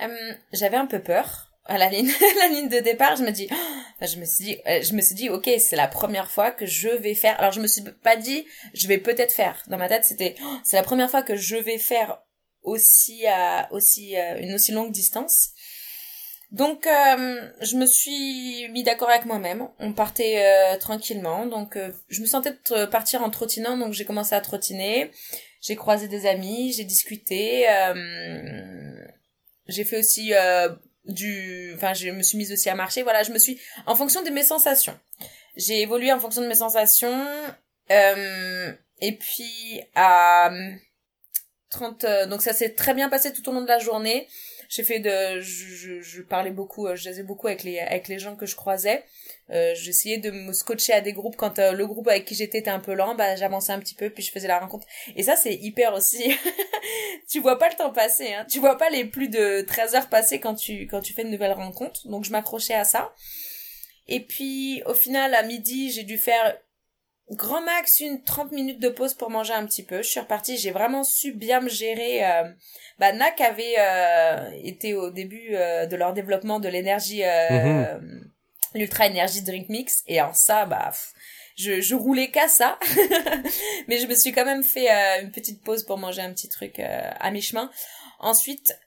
Euh, j'avais un peu peur à la ligne, la ligne de départ. Je me dis, je me suis dit, euh, je me suis dit, ok, c'est la première fois que je vais faire. Alors je me suis pas dit, je vais peut-être faire. Dans ma tête, c'était, c'est la première fois que je vais faire aussi à aussi une aussi longue distance. Donc euh, je me suis mis d'accord avec moi-même. On partait euh, tranquillement. Donc euh, je me sentais de partir en trottinant, donc j'ai commencé à trottiner. J'ai croisé des amis, j'ai discuté. j'ai fait aussi du, enfin je me suis mise aussi à marcher. Voilà, je me suis en fonction de mes sensations. J'ai évolué en fonction de mes sensations. et puis à 30, donc ça s'est très bien passé tout au long de la journée j'ai fait de je, je, parlais beaucoup euh, je jasais beaucoup avec les avec les gens que je croisais. Euh, j'essayais de me scotcher à des groupes quand euh, le groupe avec qui j'étais était un peu lent bah j'avançais un petit peu puis je faisais la rencontre. Et ça c'est hyper aussi. Tu vois pas le temps passer hein. Tu vois pas les plus de 13 heures passer quand tu quand tu fais une nouvelle rencontre. Donc je m'accrochais à ça. Et puis au final à midi j'ai dû faire grand max une 30 minutes de pause pour manger un petit peu. Je suis repartie, j'ai vraiment su bien me gérer. Euh... Bah, NAC avait euh, été au début euh, de leur développement de l'énergie, euh, mhm. l'Ultra Energy Drink Mix, et en ça, bah, je, je roulais qu'à ça. Mais je me suis quand même fait une petite pause pour manger un petit truc à mi-chemin. Ensuite,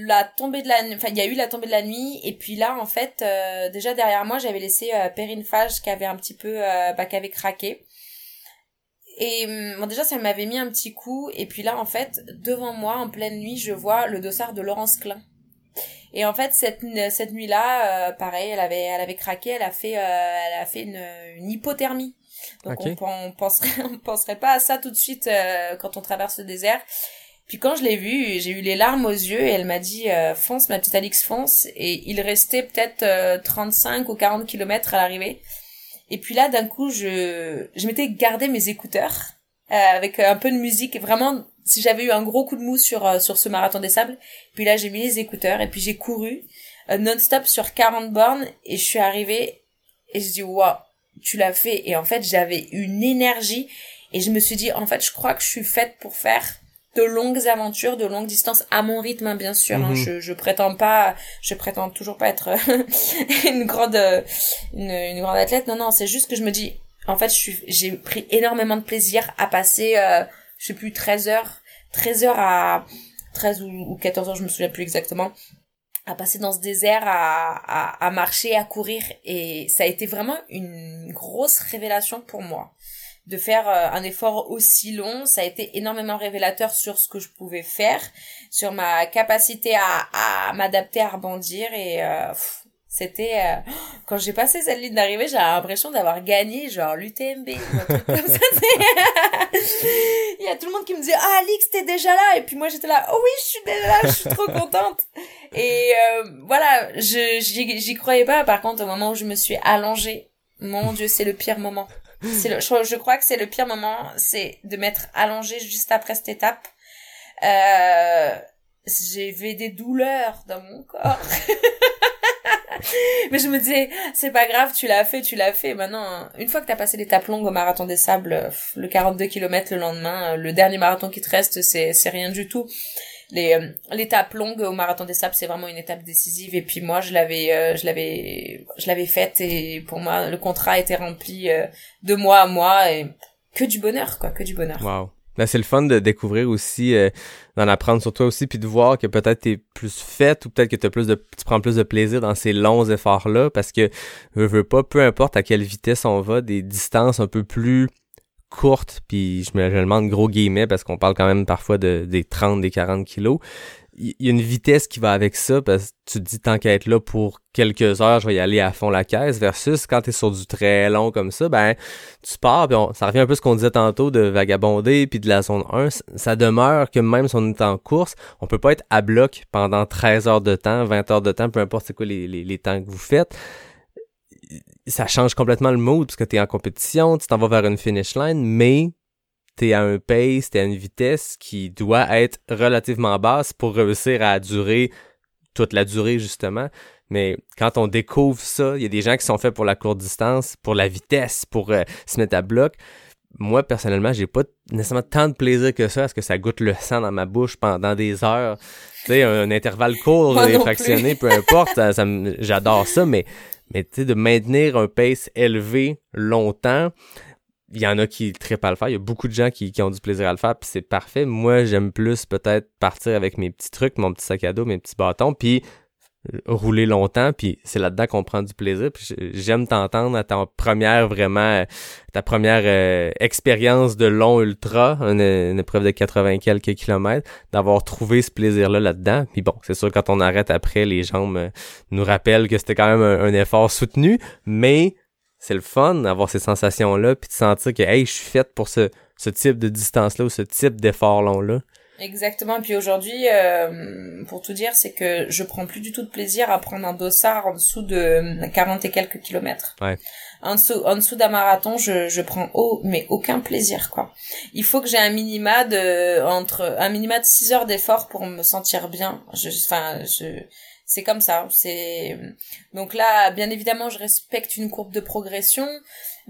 la tombée de la enfin il y a eu la tombée de la nuit et puis là en fait euh, déjà derrière moi j'avais laissé euh, Perrine Fage qui avait un petit peu euh, bah, qui avait craqué. Et bon déjà ça m'avait mis un petit coup et puis là en fait devant moi en pleine nuit je vois le dossard de Laurence Klein. Et en fait cette cette nuit là pareil elle avait elle avait craqué elle a fait elle a fait une, une hypothermie. Donc on, on penserait on penserait pas à ça tout de suite quand on traverse le désert puis quand je l'ai vue, j'ai eu les larmes aux yeux et elle m'a dit euh, fonce ma petite Alix fonce. Et il restait peut-être 35 euh, ou 40 kilomètres à l'arrivée. Et puis là d'un coup je je m'étais gardé mes écouteurs euh, avec un peu de musique. Vraiment si j'avais eu un gros coup de mou sur sur ce marathon des sables. Puis là j'ai mis les écouteurs et puis j'ai couru non-stop sur 40 bornes. Et je suis arrivée et je dis waouh tu l'as fait. Et en fait j'avais une énergie. Et je me suis dit en fait je crois que je suis faite pour faire de longues aventures, de longues distances à mon rythme, hein, bien sûr. Hein. Mhm. je, je prétends pas, je prétends toujours pas être une grande, une, une, grande athlète. Non, non, c'est juste que je me dis, en fait, j'ai pris énormément de plaisir à passer, euh, je sais plus, 13 heures, 13 heures à 13 ou, ou 14 heures, je me souviens plus exactement, à passer dans ce désert, à, à, à, marcher, à courir. Et ça a été vraiment une grosse révélation pour moi. De faire euh, un effort aussi long, ça a été énormément révélateur sur ce que je pouvais faire, sur ma capacité à, à m'adapter, à rebondir. Et euh, c'était euh, quand j'ai passé cette ligne d'arrivée, j'avais l'impression d'avoir gagné genre l'UTMB. Il y a tout le monde qui me disait "Ah Alix, t'es déjà là" et puis moi j'étais là "Oh oui, je suis déjà là, je suis trop contente." Et euh, voilà, je j'y croyais pas par contre au moment où je me suis allongée. Mon dieu, c'est le pire moment. Le je, crois que c'est le pire moment, c'est de m'être allongée juste après cette étape. Euh j'avais des douleurs dans mon corps. mais je me disais, c'est pas grave, tu l'as fait, tu l'as fait. Maintenant, une fois que t'as passé l'étape longue au marathon des sables, le 42 km le lendemain, le dernier marathon qui te reste, c'est rien du tout. Les, euh, l'étape longue au marathon des sables, c'est vraiment une étape décisive. Et puis moi, je l'avais, euh, je l'avais, je l'avais faite et pour moi, le contrat était rempli euh, de mois à mois et que du bonheur, quoi, que du bonheur. Wow. Ben, c'est le fun de découvrir aussi, euh, d'en apprendre sur toi aussi, puis de voir que peut-être t'es plus faite ou peut-être que as plus de, tu prends plus de plaisir dans ces longs efforts-là, parce que je veux pas, peu importe à quelle vitesse on va, des distances un peu plus courtes, puis je me, je demande gros guillemets parce qu'on parle quand même parfois de des 30, des 40 kilos. Il y a une vitesse qui va avec ça parce que tu te dis tant qu'à être là pour quelques heures, je vais y aller à fond la caisse versus quand tu es sur du très long comme ça, ben tu pars puis ça revient un peu à ce qu'on disait tantôt de vagabonder puis de la zone 1, ça demeure que même si on est en course, on peut pas être à bloc pendant 13 heures de temps, 20 heures de temps, peu importe c'est quoi les, les, les temps que vous faites ça change complètement le mood parce que tu es en compétition, tu t'en vas vers une finish line, mais t'es à un pace, t'es à une vitesse qui doit être relativement basse pour réussir à durer toute la durée, justement. Mais quand on découvre ça, il y a des gens qui sont faits pour la courte distance, pour la vitesse, pour euh, se mettre à bloc. Moi, personnellement, j'ai pas nécessairement tant de plaisir que ça, à ce que ça goûte le sang dans ma bouche pendant des heures. Tu sais, un, intervalle court fractionné, peu importe, j'adore ça, mais, mais tu sais, de maintenir un pace élevé longtemps, il y en a qui trippent à le faire. Il y a beaucoup de gens qui, qui ont du plaisir à le faire, puis c'est parfait. Moi, j'aime plus peut-être partir avec mes petits trucs, mon petit sac à dos, mes petits bâtons, puis rouler longtemps, puis c'est là-dedans qu'on prend du plaisir. Puis j'aime t'entendre à ta première vraiment, ta première euh, expérience de long ultra, une, épreuve de 80 quelques kilomètres, d'avoir trouvé ce plaisir-là là-dedans. Puis bon, c'est sûr quand on arrête après, les jambes euh, nous rappellent que c'était quand même un effort soutenu, mais c'est le fun d'avoir ces sensations-là, puis de sentir que, hey, je suis faite pour ce, ce type de distance-là ou ce type d'effort long-là. Exactement. Puis aujourd'hui, euh, pour tout dire, c'est que je prends plus du tout de plaisir à prendre un dossard en dessous de 40 et quelques kilomètres. Ouais. En dessous, en dessous d'un marathon, je, je prends oh, mais aucun plaisir, quoi. Il faut que j'ai un minima de, entre, un minima de 6 heures d'effort pour me sentir bien. Je, enfin, je, c'est comme ça. C'est donc là, bien évidemment, je respecte une courbe de progression,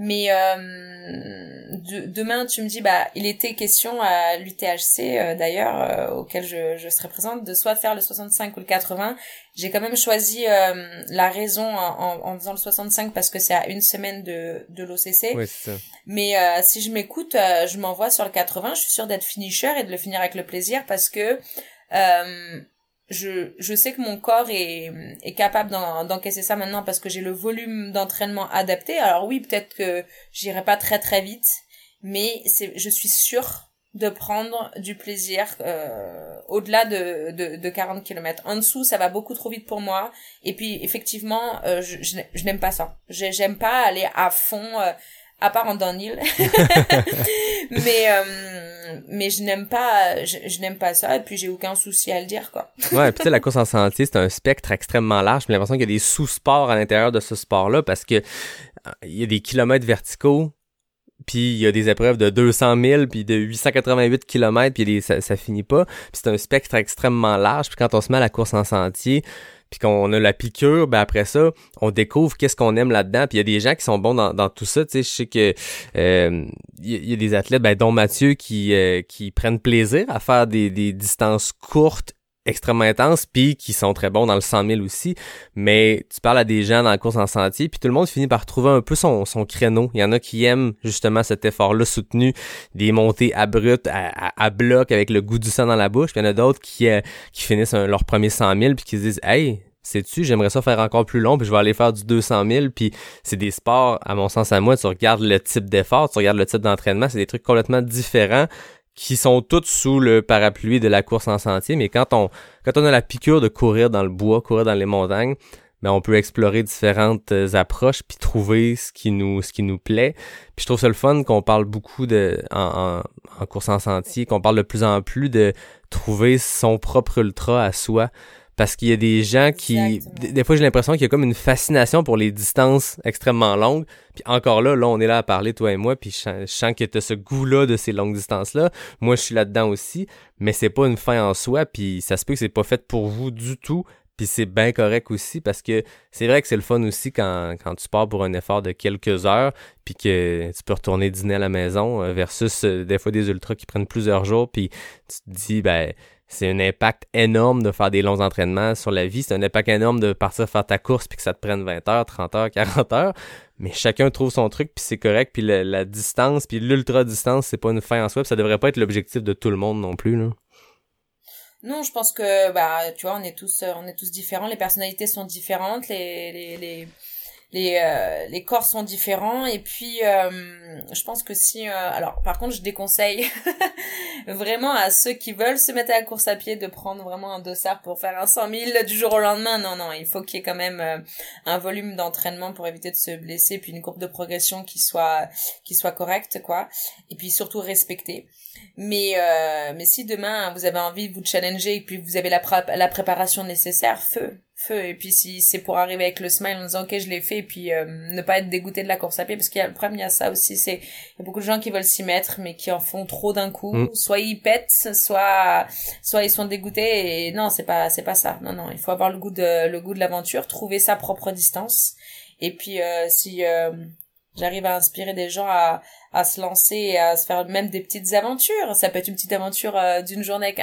mais euh, demain, tu me dis, bah, il était question à l'UTHC euh, d'ailleurs, euh, auquel je, je serai présente, de soit faire le 65 ou le 80. J'ai quand même choisi la raison en, en, faisant le 65 parce que c'est à une semaine de, de l'OCC. Oui. Mais si je m'écoute, je m'envoie sur le 80. Je suis sûre d'être finisher et de le finir avec le plaisir parce que je, je sais que mon corps est, est capable d'encaisser ça maintenant parce que j'ai le volume d'entraînement adapté. Alors oui, peut-être que j'irai pas très très vite, mais c'est, je suis sûre de prendre du plaisir euh, au-delà de, de, de 40 km. En dessous, ça va beaucoup trop vite pour moi. Et puis, effectivement, euh, je, je, n'aime pas ça. J'aime pas aller à fond. Euh, à part en downhill. mais euh, mais je n'aime pas je, n'aime pas ça et puis j'ai aucun souci à le dire quoi. ouais, puis tu sais la course en sentier, c'est un spectre extrêmement large, j'ai l'impression qu'il y a des sous-sports à l'intérieur de ce sport-là parce que euh, il y a des kilomètres verticaux puis il y a des épreuves de 200 000 puis de 888 km puis ça, ça finit pas puis c'est un spectre extrêmement large puis quand on se met à la course en sentier puis qu'on a la piqûre, ben après ça, on découvre qu'est-ce qu'on aime là-dedans. Puis il y a des gens qui sont bons dans, tout ça. Tu sais, je sais que euh, il y, a des athlètes, ben, dont Mathieu, qui, euh, qui prennent plaisir à faire des, des distances courtes extrêmement intenses, puis qui sont très bons dans le 100 000 aussi. Mais tu parles à des gens dans la course en sentier, puis tout le monde finit par trouver un peu son, son créneau. Il y en a qui aiment justement cet effort-là soutenu, des montées abruptes, à, à, bloc, avec le goût du sang dans la bouche. Puis il y en a d'autres qui, euh, qui finissent leur premier 100 000, puis qui se disent « Hey, sais-tu, j'aimerais ça faire encore plus long, puis je vais aller faire du 200 000, puis c'est des sports, à mon sens à moi, tu regardes le type d'effort, tu regardes le type d'entraînement, c'est des trucs complètement différents qui sont toutes sous le parapluie de la course en sentier, mais quand on, quand on a la piqûre de courir dans le bois, courir dans les montagnes, ben on peut explorer différentes euh, approches puis trouver ce qui nous ce qui nous plaît. Puis je trouve ça le fun qu'on parle beaucoup de en, en, course en sentier, qu'on parle de plus en plus de trouver son propre ultra à soi. Parce qu'il y a des gens qui, des, fois j'ai l'impression qu'il y a comme une fascination pour les distances extrêmement longues. Puis encore là, là on est là à parler toi et moi, puis je, sens que tu as ce goût-là de ces longues distances-là. Moi je suis là-dedans aussi, mais c'est pas une fin en soi, puis ça se peut que c'est pas fait pour vous du tout. Puis c'est bien correct aussi parce que c'est vrai que c'est le fun aussi quand, quand tu pars pour un effort de quelques heures puis que tu peux retourner dîner à la maison euh, versus euh, des fois des ultras qui prennent plusieurs jours puis tu te dis ben c'est un impact énorme de faire des longs entraînements sur la vie, c'est un impact énorme de partir faire ta course puis que ça te prenne 20 heures, 30 heures, 40 heures, mais chacun trouve son truc puis c'est correct. Puis la, distance puis l'ultra distance c'est pas une fin en soi ça devrait pas être l'objectif de tout le monde non plus là. Non, je pense que bah tu vois, on est tous on est tous différents, les personnalités sont différentes, les les les, euh, les corps sont différents. Et puis euh, je pense que si euh, alors par contre je déconseille vraiment à ceux qui veulent se mettre à la course à pied de prendre vraiment un dossard pour faire un 100 000 du jour au lendemain. Non non il faut qu'il y ait quand même un volume d'entraînement pour éviter de se blesser puis une courbe de progression qui soit qui soit correcte quoi. Et puis surtout respecter. Mais mais si demain vous avez envie de vous challenger et puis vous avez la, la préparation nécessaire feu feu. Et puis si c'est pour arriver avec le smile en disant ok je l'ai fait et puis euh, ne pas être dégoûté de la course à pied parce qu'il y a le problème il y a ça aussi c'est il y a beaucoup de gens qui veulent s'y mettre mais qui en font trop d'un coup. Mm. soit ils pètent soit soit ils sont dégoûtés et non c'est pas c'est pas ça. Non non il faut avoir le goût de le goût de l'aventure trouver sa propre distance. Et puis euh, si euh, j'arrive à inspirer des gens à, à se lancer et à se faire même des petites aventures. Ça peut être une petite aventure euh, d'une journée.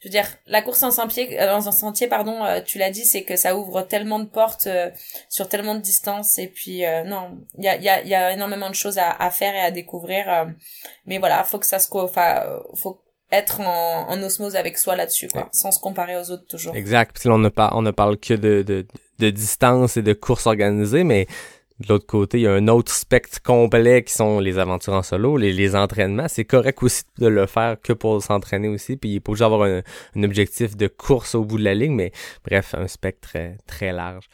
Je veux dire, la course en sentier, euh, en sentier pardon, euh, tu l'as dit, c'est que ça ouvre tellement de portes sur tellement de distances. Et puis, non, il y a, y, a, y a énormément de choses à, à faire et à découvrir. mais voilà, faut que ça se... Enfin, faut être en, en osmose avec soi là-dessus, quoi, sans se comparer aux autres toujours. Exact. Puis là, on ne, on ne parle que de, de, de distance et de course organisée, mais de l'autre côté, il y a un autre spectre complet qui sont les aventures en solo, les, entraînements. C'est correct aussi de le faire que pour s'entraîner aussi. Puis il faut juste avoir un, un, objectif de course au bout de la ligne, mais bref, un spectre très, très large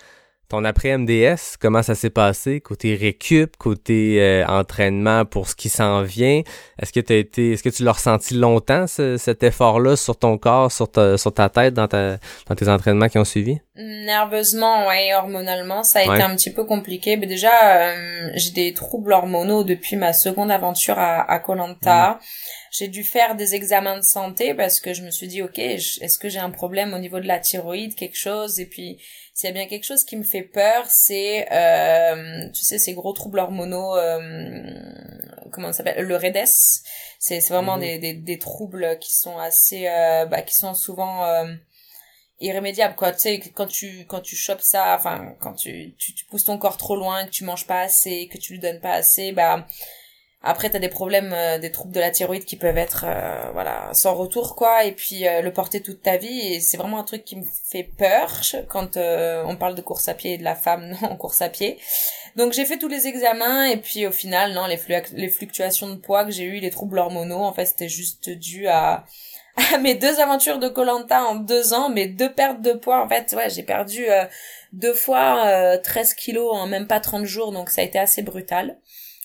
ton après MDS, comment ça s'est passé? Côté récup, côté euh, entraînement pour ce qui s'en vient Est-ce que tu été, est-ce que tu l'as ressenti longtemps cet effort-là sur ton corps, sur ta, sur ta tête dans ta, dans tes entraînements qui ont suivi? Nerveusement, ouais, hormonalement, ça a été un petit peu compliqué. Mais déjà, euh, j'ai des troubles hormonaux depuis ma seconde aventure à Colanta. Mmh. J'ai dû faire des examens de santé parce que je me suis dit, ok, est-ce que j'ai un problème au niveau de la thyroïde, quelque chose? Et puis s'il y a bien quelque chose qui me fait peur, c'est, euh, tu sais, ces gros troubles hormonaux, euh, comment ça s'appelle, le REDES. C'est vraiment mhm. des, des, des, troubles qui sont assez, euh, bah, qui sont souvent euh, irrémédiables, quoi. Tu sais, quand tu quand tu chopes ça, enfin, quand tu, tu, tu pousses ton corps trop loin, que tu manges pas assez, que tu lui donnes pas assez, bah après, t'as des problèmes, euh, des troubles de la thyroïde qui peuvent être, euh, voilà, sans retour, quoi, et puis euh, le porter toute ta vie. Et c'est vraiment un truc qui me fait peur quand on parle de course à pied et de la femme en course à pied. Donc j'ai fait tous les examens et puis au final, non, les, les fluctuations de poids que j'ai eu, les troubles hormonaux, en fait, c'était juste dû à, à mes deux aventures de Colanta en deux ans, mes deux pertes de poids. En fait, ouais, j'ai perdu deux fois 13 kilos en même pas 30 jours, donc ça a été assez brutal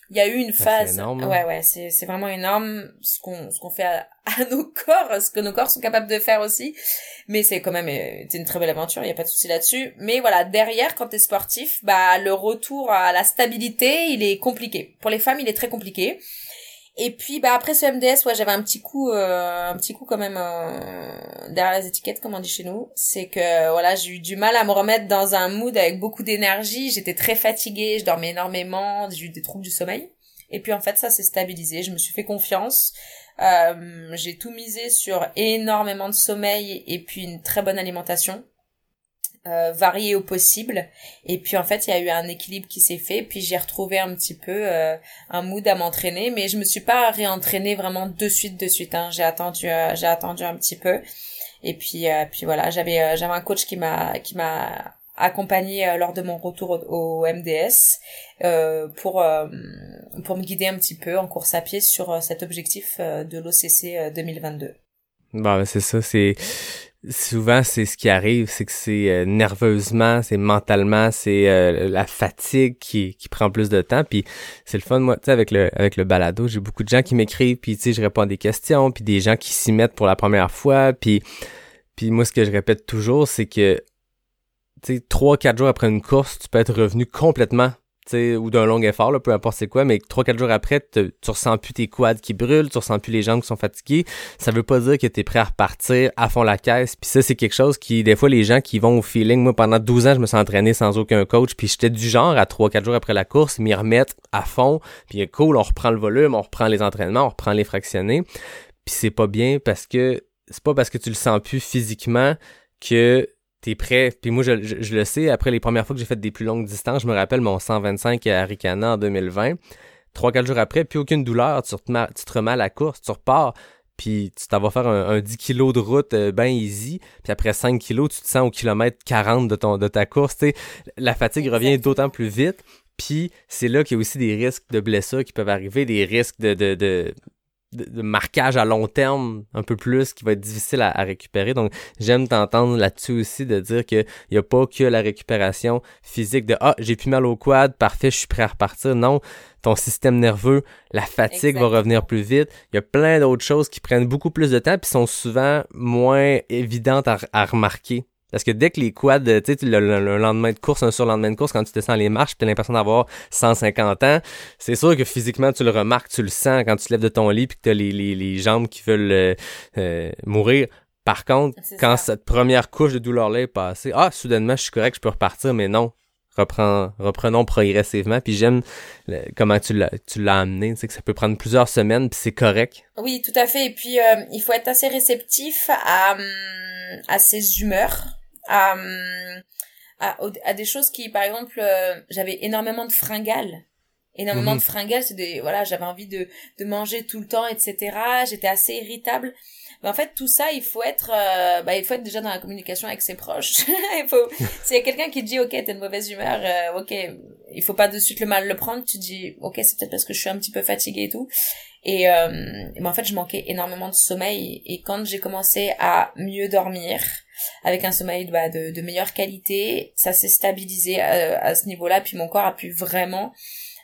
il y a eu une phase énorme, hein. ouais ouais c'est c'est vraiment énorme ce qu'on ce qu'on fait à, nos corps ce que nos corps sont capables de faire aussi. Mais c'est quand même euh, c'est une très belle aventure il y a pas de souci là-dessus. Mais voilà derrière quand t'es sportif bah le retour à la stabilité il est compliqué. Pour les femmes il est très compliqué et puis bah après ce MDS, ouais, j'avais un petit coup, euh, un petit coup quand même euh, derrière les étiquettes, comme on dit chez nous. C'est que voilà, j'ai eu du mal à me remettre dans un mood avec beaucoup d'énergie. J'étais très fatiguée, je dormais énormément, j'ai eu des troubles du sommeil. Et puis en fait, ça s'est stabilisé. Je me suis fait confiance. Euh, j'ai tout misé sur énormément de sommeil et puis une très bonne alimentation euh, varié au possible. Et puis en fait, il y a eu un équilibre qui s'est fait. Puis j'ai retrouvé un petit peu euh, un mood à m'entraîner, mais je me suis pas réentraînée vraiment de suite, de suite. Hein. J'ai attendu, euh, j'ai attendu un petit peu. Et puis, euh, puis voilà, j'avais, j'avais un coach qui m'a, qui m'a accompagné lors de mon retour au, au MDS pour pour me guider un petit peu en course à pied sur cet objectif de l'OCC 2022. Bah c'est ça, c'est souvent c'est ce qui arrive, c'est que c'est euh, nerveusement, c'est mentalement, c'est euh, la fatigue qui, qui prend plus de temps. Puis c'est le fun, moi, tu sais, avec le avec le balado, j'ai beaucoup de gens qui m'écrivent, puis tu sais, je réponds à des questions, puis des gens qui s'y mettent pour la première fois, puis puis moi ce que je répète toujours, c'est que tu sais, trois quatre jours après une course, tu peux être revenu complètement ou d'un long effort, là, peu importe c'est quoi, mais trois quatre jours après, tu ressens plus tes quads qui brûlent, tu ressens plus les jambes qui sont fatiguées. Ça veut pas dire que tu es prêt à repartir à fond la caisse. Puis ça, c'est quelque chose qui, des fois, les gens qui vont au feeling, moi, pendant 12 ans, je me suis entraîné sans aucun coach, puis j'étais du genre à trois quatre jours après la course, m'y remettre à fond, puis cool, on reprend le volume, on reprend les entraînements, on reprend les fractionnés. Puis c'est pas bien parce que c'est pas parce que tu le sens plus physiquement que t'es prêt. Puis moi, je, le sais, après les premières fois que j'ai fait des plus longues distances, je me rappelle mon 125 à Ricana en 2020. Trois, quatre jours après, plus aucune douleur, tu, te, remets à la course, tu repars, puis tu t'en vas faire un, 10 kilos de route euh, ben easy, puis après 5 kilos, tu te sens au kilomètre 40 de, ton, de ta course. sais la fatigue revient d'autant plus vite. Puis c'est là qu'il y a aussi des risques de blessures qui peuvent arriver, des risques de, de, de, marquage à long terme un peu plus qui va être difficile à, récupérer. Donc, j'aime t'entendre là-dessus aussi de dire qu'il n'y a pas que la récupération physique de Ah, j'ai plus mal au quad, parfait, je suis prêt à repartir. Non, ton système nerveux, la fatigue va revenir plus vite. Il y a plein d'autres choses qui prennent beaucoup plus de temps puis sont souvent moins évidentes à remarquer parce que dès que les quads, tu sais, le, lendemain de course, un surlendemain de course, quand tu descends les marches, tu as l'impression d'avoir 150 ans, c'est sûr que physiquement, tu le remarques, tu le sens quand tu te lèves de ton lit puis que tu as les, les, les, jambes qui veulent euh, euh, mourir. Par contre, quand cette première couche de douleur-là est passée, ah, soudainement, je suis correct, je peux repartir, mais non. Reprends, reprenons progressivement. Puis j'aime comment tu l'as, tu l'as amené. Tu sais que ça peut prendre plusieurs semaines, puis c'est correct. Oui, tout à fait. Et puis euh, il faut être assez réceptif à, hum, à ses humeurs à, à, à des choses qui, par exemple, euh, j'avais énormément de fringales. Énormément mhm. de fringales c'est des voilà j'avais envie de de manger tout le temps etc j'étais assez irritable. Mais en fait tout ça il faut être euh, bah il faut être déjà dans la communication avec ses proches. Il faut s'il y a quelqu'un qui dit ok t'es de mauvaise humeur euh, ok il faut pas de suite le mal le prendre tu dis ok c'est peut-être parce que je suis un petit peu fatiguée et tout. Et euh, mais en fait je manquais énormément de sommeil. Et quand j'ai commencé à mieux dormir avec un sommeil bah, de, de meilleure qualité. Ça s'est stabilisé à, à ce niveau-là, puis mon corps a pu vraiment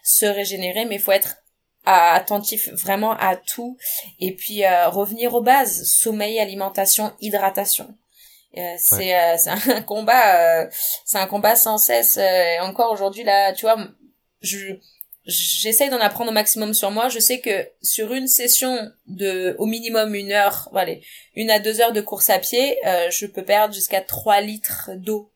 se régénérer, mais il faut être attentif vraiment à tout. Et puis euh, revenir aux bases. Sommeil alimentation hydratation. Euh, c'est euh, c'est un combat c'est un combat sans cesse. Et encore aujourd'hui là tu vois je j'essaye d'en apprendre au maximum sur moi. Je sais que sur une session de au minimum une heure, voilà, une à deux heures de course à pied, euh, je peux perdre jusqu'à trois litres d'eau.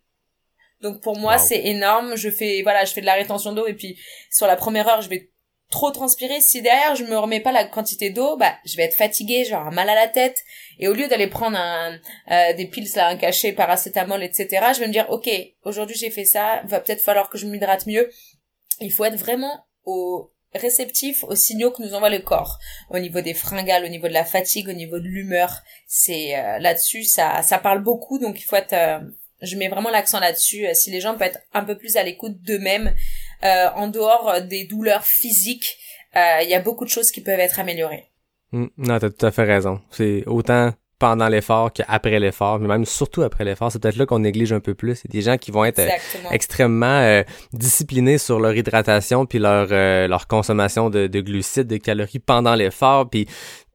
Donc pour moi c'est énorme. Je fais voilà, je fais de la rétention d'eau et puis sur la première heure je vais trop transpirer. Si derrière je me remets pas la quantité d'eau, bah je vais être fatiguée, genre mal à la tête. Et au lieu d'aller prendre un, euh, des piles là, un cachet, paracétamol, etc., je vais me dire ok, aujourd'hui j'ai fait ça, va peut-être falloir que je m'hydrate mieux. Il faut être vraiment au réceptif aux signaux que nous envoie le corps. Au niveau des fringales au niveau de la fatigue au niveau de l'humeur c'est euh, là-dessus ça ça parle beaucoup. Donc il faut être euh, je mets vraiment l'accent là-dessus. Euh, si les gens peuvent être un peu plus à l'écoute d'eux-mêmes en dehors des douleurs physiques il y a beaucoup de choses qui peuvent être améliorées. Mmh, non t'as tout à fait raison. C'est autant pendant l'effort qu'après l'effort, mais même surtout après l'effort. C'est peut-être là qu'on néglige un peu plus. A des gens qui vont être euh, extrêmement euh, disciplinés sur leur hydratation puis leur euh, leur consommation de, de, glucides, de calories pendant l'effort, puis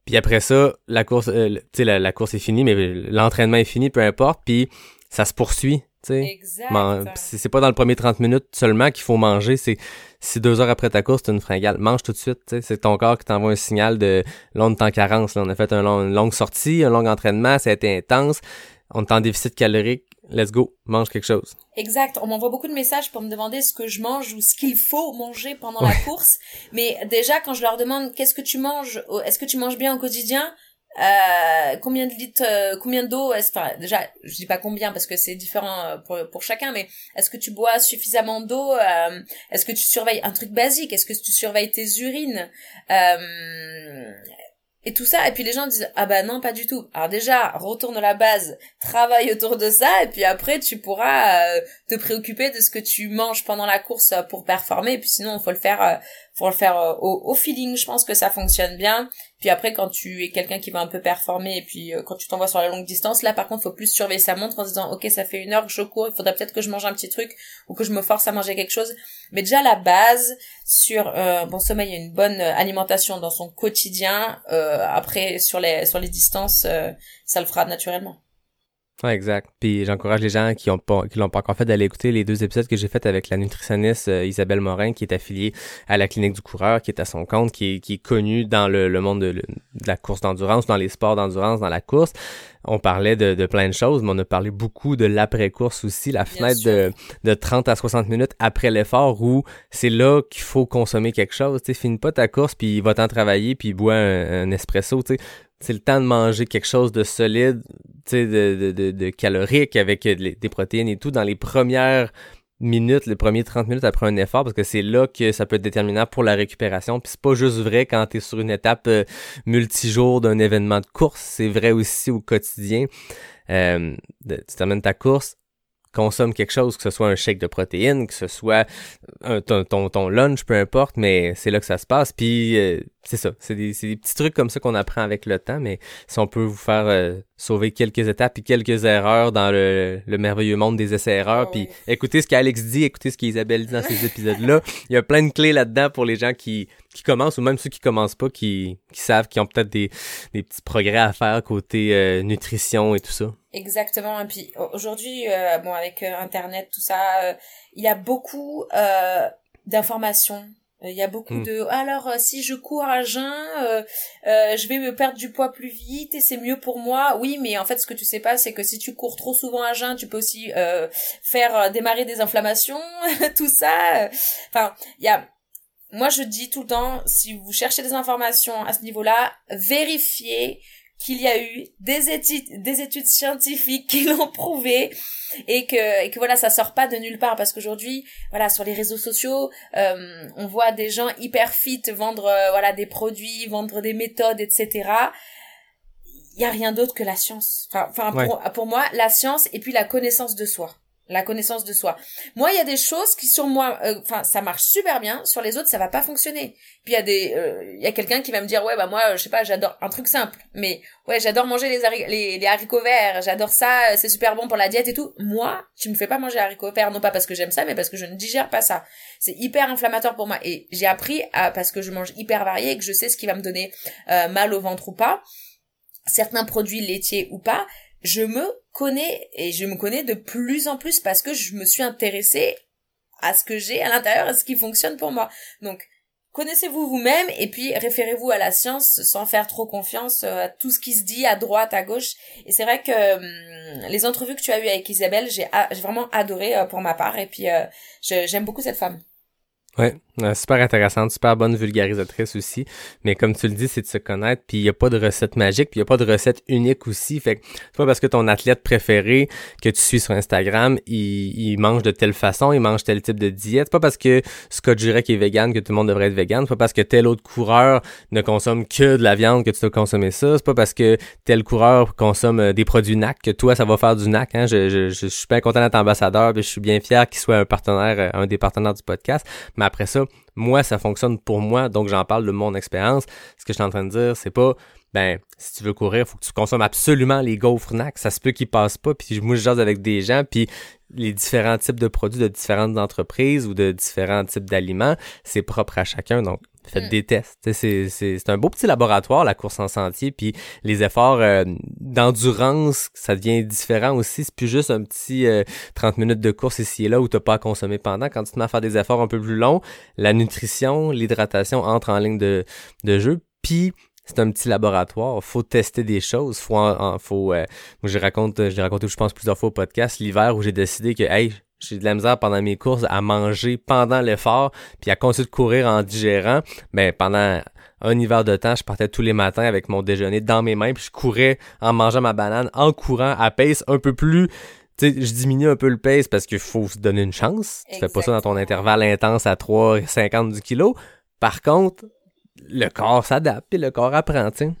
puis après ça, la course, tu sais, la, la, course est finie, mais l'entraînement est fini, peu importe, puis ça se poursuit. C'est pas dans le premier 30 minutes seulement qu'il faut manger, c'est si deux heures après ta course, t'as une fringale, mange tout de suite. C'est ton corps qui t'envoie un signal de long temps carence. Là. On a fait un long, une longue sortie, un long entraînement, ça a été intense. On est en déficit calorique. Let's go, mange quelque chose. Exact. On m'envoie beaucoup de messages pour me demander ce que je mange ou ce qu'il faut manger pendant la course. Mais déjà, quand je leur demande qu'est-ce que tu manges, est-ce que tu manges bien au quotidien, euh, combien de litres, euh, combien d'eau est-ce, enfin, déjà, je dis pas combien parce que c'est différent euh, pour, pour chacun, mais est-ce que tu bois suffisamment d'eau euh, Est-ce que tu surveilles un truc basique? Est-ce que tu surveilles tes urines? Et tout ça. Et puis les gens disent ah bah non pas du tout. Alors déjà retourne à la base travaille autour de ça et puis après tu pourras euh, te préoccuper de ce que tu manges pendant la course euh, pour performer. Et puis sinon faut le faire euh, faut le faire au, au, feeling je pense que ça fonctionne bien. Puis après quand tu es quelqu'un qui va un peu performer et puis quand tu t'envoies sur la longue distance là par contre faut plus surveiller sa montre en se disant ok ça fait une heure que je cours il faudrait peut-être que je mange un petit truc ou que je me force à manger quelque chose. Mais déjà la base sur euh, bon sommeil et une bonne alimentation dans son quotidien euh, après sur les sur les distances euh, ça le fera naturellement Ouais, exact. Puis j'encourage les gens qui ont pas qui l'ont pas encore fait d'aller écouter les deux épisodes que j'ai fait avec la nutritionniste euh, Isabelle Morin qui est affiliée à la clinique du coureur, qui est à son compte, qui est, qui est connue dans le, le monde de, de, la course d'endurance, dans les sports d'endurance, dans la course. On parlait de, de, plein de choses, mais on a parlé beaucoup de l'après-course aussi, la fenêtre de, de 30 à 60 minutes après l'effort où c'est là qu'il faut consommer quelque chose. Tu sais, finis pas ta course, puis va-t'en travailler, puis bois un, un espresso. Tu sais, c'est le temps de manger quelque chose de solide, de, de, de, de, calorique avec des protéines et tout dans les premières minutes, les premiers 30 minutes après un effort, parce que c'est là que ça peut être déterminant pour la récupération. Puis c'est pas juste vrai quand tu es sur une étape euh, multijour d'un événement de course, c'est vrai aussi au quotidien. Euh, tu termines ta course, consomme quelque chose, que ce soit un shake de protéines, que ce soit ton, ton, lunch, peu importe, mais c'est là que ça se passe. Puis euh, c'est ça, c'est des, des, petits trucs comme ça qu'on apprend avec le temps, mais si on peut vous faire euh, sauver quelques étapes et quelques erreurs dans le, le merveilleux monde des essais-erreurs, puis écoutez ce qu'Alex dit, écoutez ce qu'Isabelle dit dans ces épisodes-là, il y a plein de clés là-dedans pour les gens qui, qui commencent ou même ceux qui commencent pas, qui, qui savent, qui ont peut-être des, des petits progrès à faire côté euh, nutrition et tout ça. Exactement. Et puis aujourd'hui, euh, bon, avec euh, Internet, tout ça, euh, il y a beaucoup euh, d'informations. Il y a beaucoup Mm. de alors si je cours à jeun, je vais me perdre du poids plus vite et c'est mieux pour moi. Oui, mais en fait, ce que tu sais pas, c'est que si tu cours trop souvent à jeun, tu peux aussi faire démarrer des inflammations, tout ça. Enfin, il y a moi je dis tout le temps, si vous cherchez des informations à ce niveau-là, vérifiez qu'il y a eu des études, des études scientifiques qui l'ont prouvé et que, et que voilà, ça sort pas de nulle part parce qu'aujourd'hui, voilà, sur les réseaux sociaux, euh, on voit des gens hyper fit vendre, euh, voilà, des produits, vendre des méthodes, etc. Il y a rien d'autre que la science. Enfin, enfin pour, Ouais. pour moi, la science et puis la connaissance de soi. La connaissance de soi. Moi, il y a des choses qui sur moi, euh, enfin, ça marche super bien. Sur les autres, ça va pas fonctionner. Puis il y a des, euh, il y a quelqu'un qui va me dire, ouais, bah moi, je sais pas, j'adore un truc simple, mais ouais, j'adore manger les, hari- les, les haricots verts, j'adore ça, c'est super bon pour la diète et tout. Moi, tu me fais pas manger haricots verts, non pas parce que j'aime ça, mais parce que je ne digère pas ça. C'est hyper inflammatoire pour moi. Et j'ai appris à, parce que je mange hyper varié et que je sais ce qui va me donner euh, mal au ventre ou pas, certains produits laitiers ou pas, je me connais et je me connais de plus en plus parce que je me suis intéressée à ce que j'ai à l'intérieur, à ce qui fonctionne pour moi. Donc, connaissez-vous vous-même et puis référez-vous à la science sans faire trop confiance euh, à tout ce qui se dit à droite, à gauche. Et c'est vrai que hum, les entrevues que tu as eues avec Isabelle, j'ai vraiment adoré euh, pour ma part et puis euh, j'aime beaucoup cette femme. Ouais, super intéressante, super bonne vulgarisatrice aussi. Mais comme tu le dis, c'est de se connaître. Puis il y a pas de recette magique, puis il y a pas de recette unique aussi. Fait que c'est pas parce que ton athlète préféré que tu suis sur Instagram, il, il mange de telle façon, il mange tel type de diète. C'est pas parce que Scott Jurek est vegan que tout le monde devrait être vegan. C'est pas parce que tel autre coureur ne consomme que de la viande que tu dois consommer ça. C'est pas parce que tel coureur consomme euh, des produits NAC que toi ça va faire du NAC. Hein. Je, je, je, suis bien content d'être ambassadeur, puis je suis bien fier qu'il soit un partenaire, euh, un des partenaires du podcast. Mais après ça, moi, ça fonctionne pour moi, donc j'en parle de mon expérience. Ce que je suis en train de dire, c'est pas, ben, si tu veux courir, faut que tu consommes absolument les gaufres. Ça se peut qu'ils passent pas, puis moi, je jase avec des gens, puis les différents types de produits de différentes entreprises ou de différents types d'aliments, c'est propre à chacun, donc faites Mm. des tests. C'est, c'est, c'est un beau petit laboratoire, la course en sentier, puis les efforts euh, d'endurance, ça devient différent aussi. C'est plus juste un petit euh, 30 minutes de course ici et là où t'as pas à consommer pendant. Quand tu te mets à faire des efforts un peu plus longs, la nutrition, l'hydratation entrent en ligne de, de jeu. Puis c'est un petit laboratoire. Faut tester des choses. Faut, en, en- faut. euh, moi, je raconte, j'ai raconté, je pense plusieurs fois au podcast l'hiver où j'ai décidé que, hey, j'ai de la misère pendant mes courses à manger pendant l'effort, puis à continuer de courir en digérant. Ben pendant un hiver de temps, je partais tous les matins avec mon déjeuner dans mes mains, puis je courais en mangeant ma banane, en courant à pace un peu plus. Tu sais, je diminue un peu le pace parce qu'il faut se donner une chance. Tu fais pas ça dans ton intervalle intense à 3,50 du kilo. Par contre, le corps s'adapte et le corps apprend, tu sais.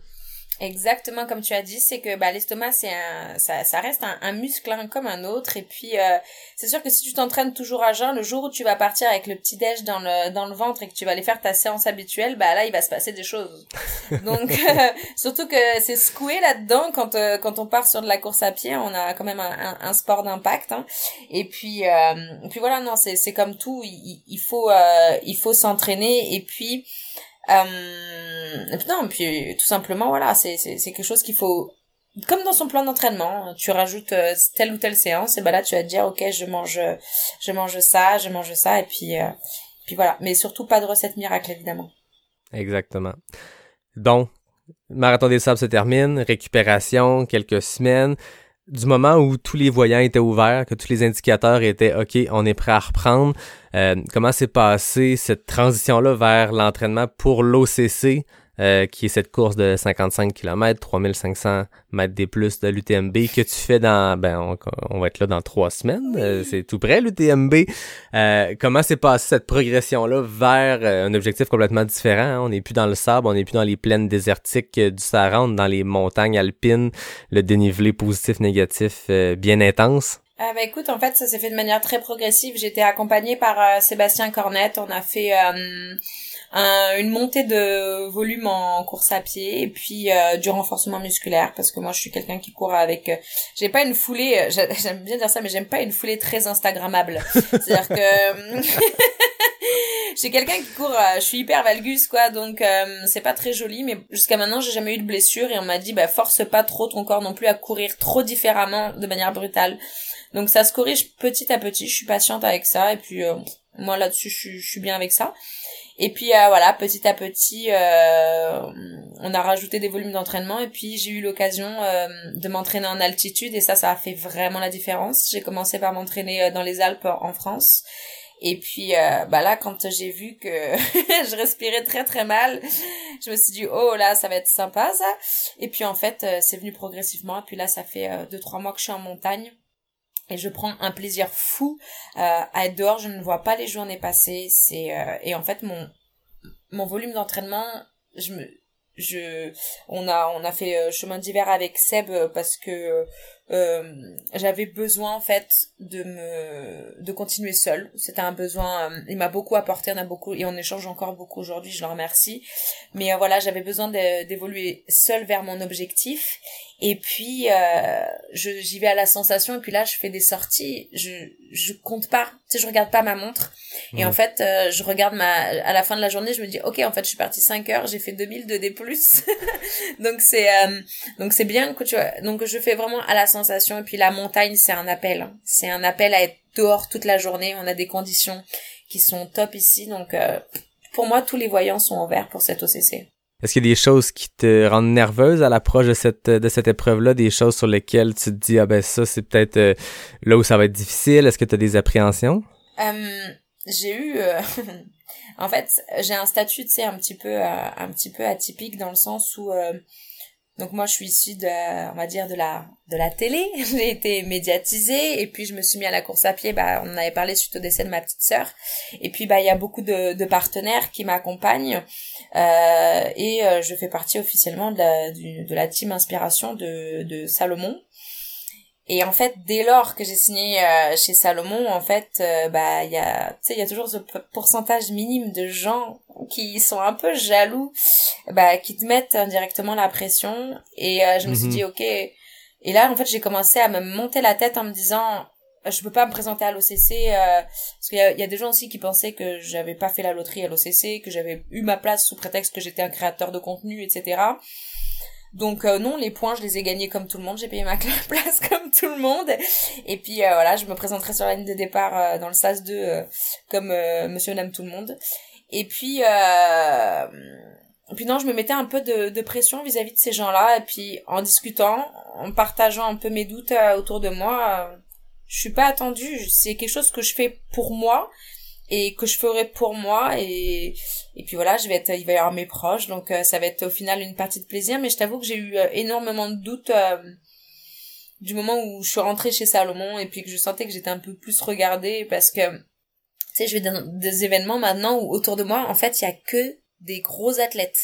Exactement comme tu as dit, c'est que bah, l'estomac c'est un, ça, ça reste un, un muscle hein, comme un autre et puis euh, c'est sûr que si tu t'entraînes toujours à jeun, le jour où tu vas partir avec le petit déj dans le dans le ventre et que tu vas aller faire ta séance habituelle, bah là il va se passer des choses. Donc euh, surtout que c'est secoué là-dedans quand euh, quand on part sur de la course à pied, on a quand même un, un, sport d'impact hein. et puis et puis voilà non c'est c'est comme tout, il, il faut il faut s'entraîner et puis euh, non, puis tout simplement, voilà, c'est, c'est, quelque chose qu'il faut, comme dans son plan d'entraînement, tu rajoutes euh, telle ou telle séance, et ben là tu vas te dire, ok, je mange, je mange ça, je mange ça, et puis, euh, puis voilà. Mais surtout pas de recette miracle, évidemment. Exactement. Donc, Marathon des Sables se termine, récupération, quelques semaines du moment où tous les voyants étaient ouverts, que tous les indicateurs étaient OK, on est prêt à reprendre, euh, comment s'est passée cette transition-là vers l'entraînement pour l'OCC? Euh, qui est cette course de 55 km, 3500 mètres des plus de l'UTMB que tu fais dans, ben, on, va être là dans trois semaines, euh, c'est tout près l'UTMB. Euh, comment s'est passée cette progression-là vers un objectif complètement différent? Hein? On n'est plus dans le sable, on n'est plus dans les plaines désertiques du Sahara, dans les montagnes alpines, le dénivelé positif-négatif bien intense? Ah bah écoute, en fait, ça s'est fait de manière très progressive. J'étais accompagnée par Sébastien Cornette. On a fait une montée de volume en course à pied et puis euh, du renforcement musculaire parce que moi je suis quelqu'un qui court avec euh, j'ai pas une foulée euh, j'aime bien dire ça mais j'aime pas une foulée très instagrammable. C'est-à-dire que je suis quelqu'un qui court je suis hyper valgus quoi donc c'est pas très joli mais jusqu'à maintenant j'ai jamais eu de blessure et on m'a dit bah force pas trop ton corps non plus à courir trop différemment de manière brutale. Donc ça se corrige petit à petit je suis patiente avec ça et puis moi là-dessus je suis bien avec ça et puis euh, voilà, petit à petit, euh, on a rajouté des volumes d'entraînement et puis j'ai eu l'occasion euh, de m'entraîner en altitude et ça, ça a fait vraiment la différence. J'ai commencé par m'entraîner dans les Alpes en France. Et puis bah là, quand j'ai vu que je respirais très très mal, je me suis dit oh là, ça va être sympa ça. Et puis en fait, c'est venu progressivement. Et puis là, ça fait deux trois mois que je suis en montagne et je prends un plaisir fou euh, à être dehors. Je ne vois pas les journées passer. C'est euh, et en fait mon mon volume d'entraînement je me je on a on a fait euh, chemin d'hiver avec Seb parce que euh, j'avais besoin en fait de me de continuer seul c'était un besoin il m'a beaucoup apporté on a beaucoup et on échange encore beaucoup aujourd'hui je le remercie. Mais voilà j'avais besoin d'évoluer seul vers mon objectif. Et puis euh, j'y vais à la sensation et puis là je fais des sorties. Je je compte pas tu sais je regarde pas ma montre. Et en fait euh, je regarde ma à la fin de la journée je me dis ok en fait je suis partie 5 heures j'ai fait 2000 de D+, donc c'est euh, donc c'est bien que tu vois donc je fais vraiment à la sensation. Et puis la montagne c'est un appel. C'est un appel à être dehors toute la journée. On a des conditions qui sont top ici. Donc euh, pour moi tous les voyants sont ouverts pour cette OCC est-ce qu'il y a des choses qui te rendent nerveuse à l'approche de cette de cette épreuve-là, des choses sur lesquelles tu te dis ah ben ça c'est peut-être euh, là où ça va être difficile? Est-ce que tu as des appréhensions? Euh, J'ai eu, euh, en fait, j'ai un statut, tu sais, un petit peu un petit peu atypique dans le sens où donc moi je suis issue de on va dire de la de la télé, j'ai été médiatisée et puis je me suis mis à la course à pied. Bah on avait parlé suite au décès de ma petite sœur. Et puis bah il y a beaucoup de, de partenaires qui m'accompagnent. Euh, et euh, je fais partie officiellement de la de la team inspiration de de Salomon et en fait, dès lors que j'ai signé euh, chez Salomon, en fait, euh, bah il y a, tu sais, il y a toujours ce pourcentage minime de gens qui sont un peu jaloux, bah qui te mettent indirectement la pression. Et euh, je me suis mhm. dit ok. Et là, en fait, j'ai commencé à me monter la tête en me disant, je peux pas me présenter à l'OCC parce qu'il y a, y a, des gens aussi qui pensaient que j'avais pas fait la loterie à l'OCC, que j'avais eu ma place sous prétexte que j'étais un créateur de contenu, etc. Donc euh, non, les points, je les ai gagnés comme tout le monde. J'ai payé ma place comme tout le monde. Et puis euh, voilà, je me présenterai sur la ligne de départ euh, dans le SAS 2 comme Monsieur n'aime tout le monde. Et puis puis non, je me mettais un peu de, de pression vis-à-vis de ces gens-là. Et puis en discutant, en partageant un peu mes doutes autour de moi, je suis pas attendue. C'est quelque chose que je fais pour moi et que je ferai pour moi et et puis voilà je vais être il va y avoir mes proches donc euh, ça va être au final une partie de plaisir mais je t'avoue que j'ai eu euh, énormément de doutes euh, du moment où je suis rentrée chez Salomon et puis que je sentais que j'étais un peu plus regardée parce que tu sais je vais dans des événements maintenant où autour de moi en fait il y a que des gros athlètes.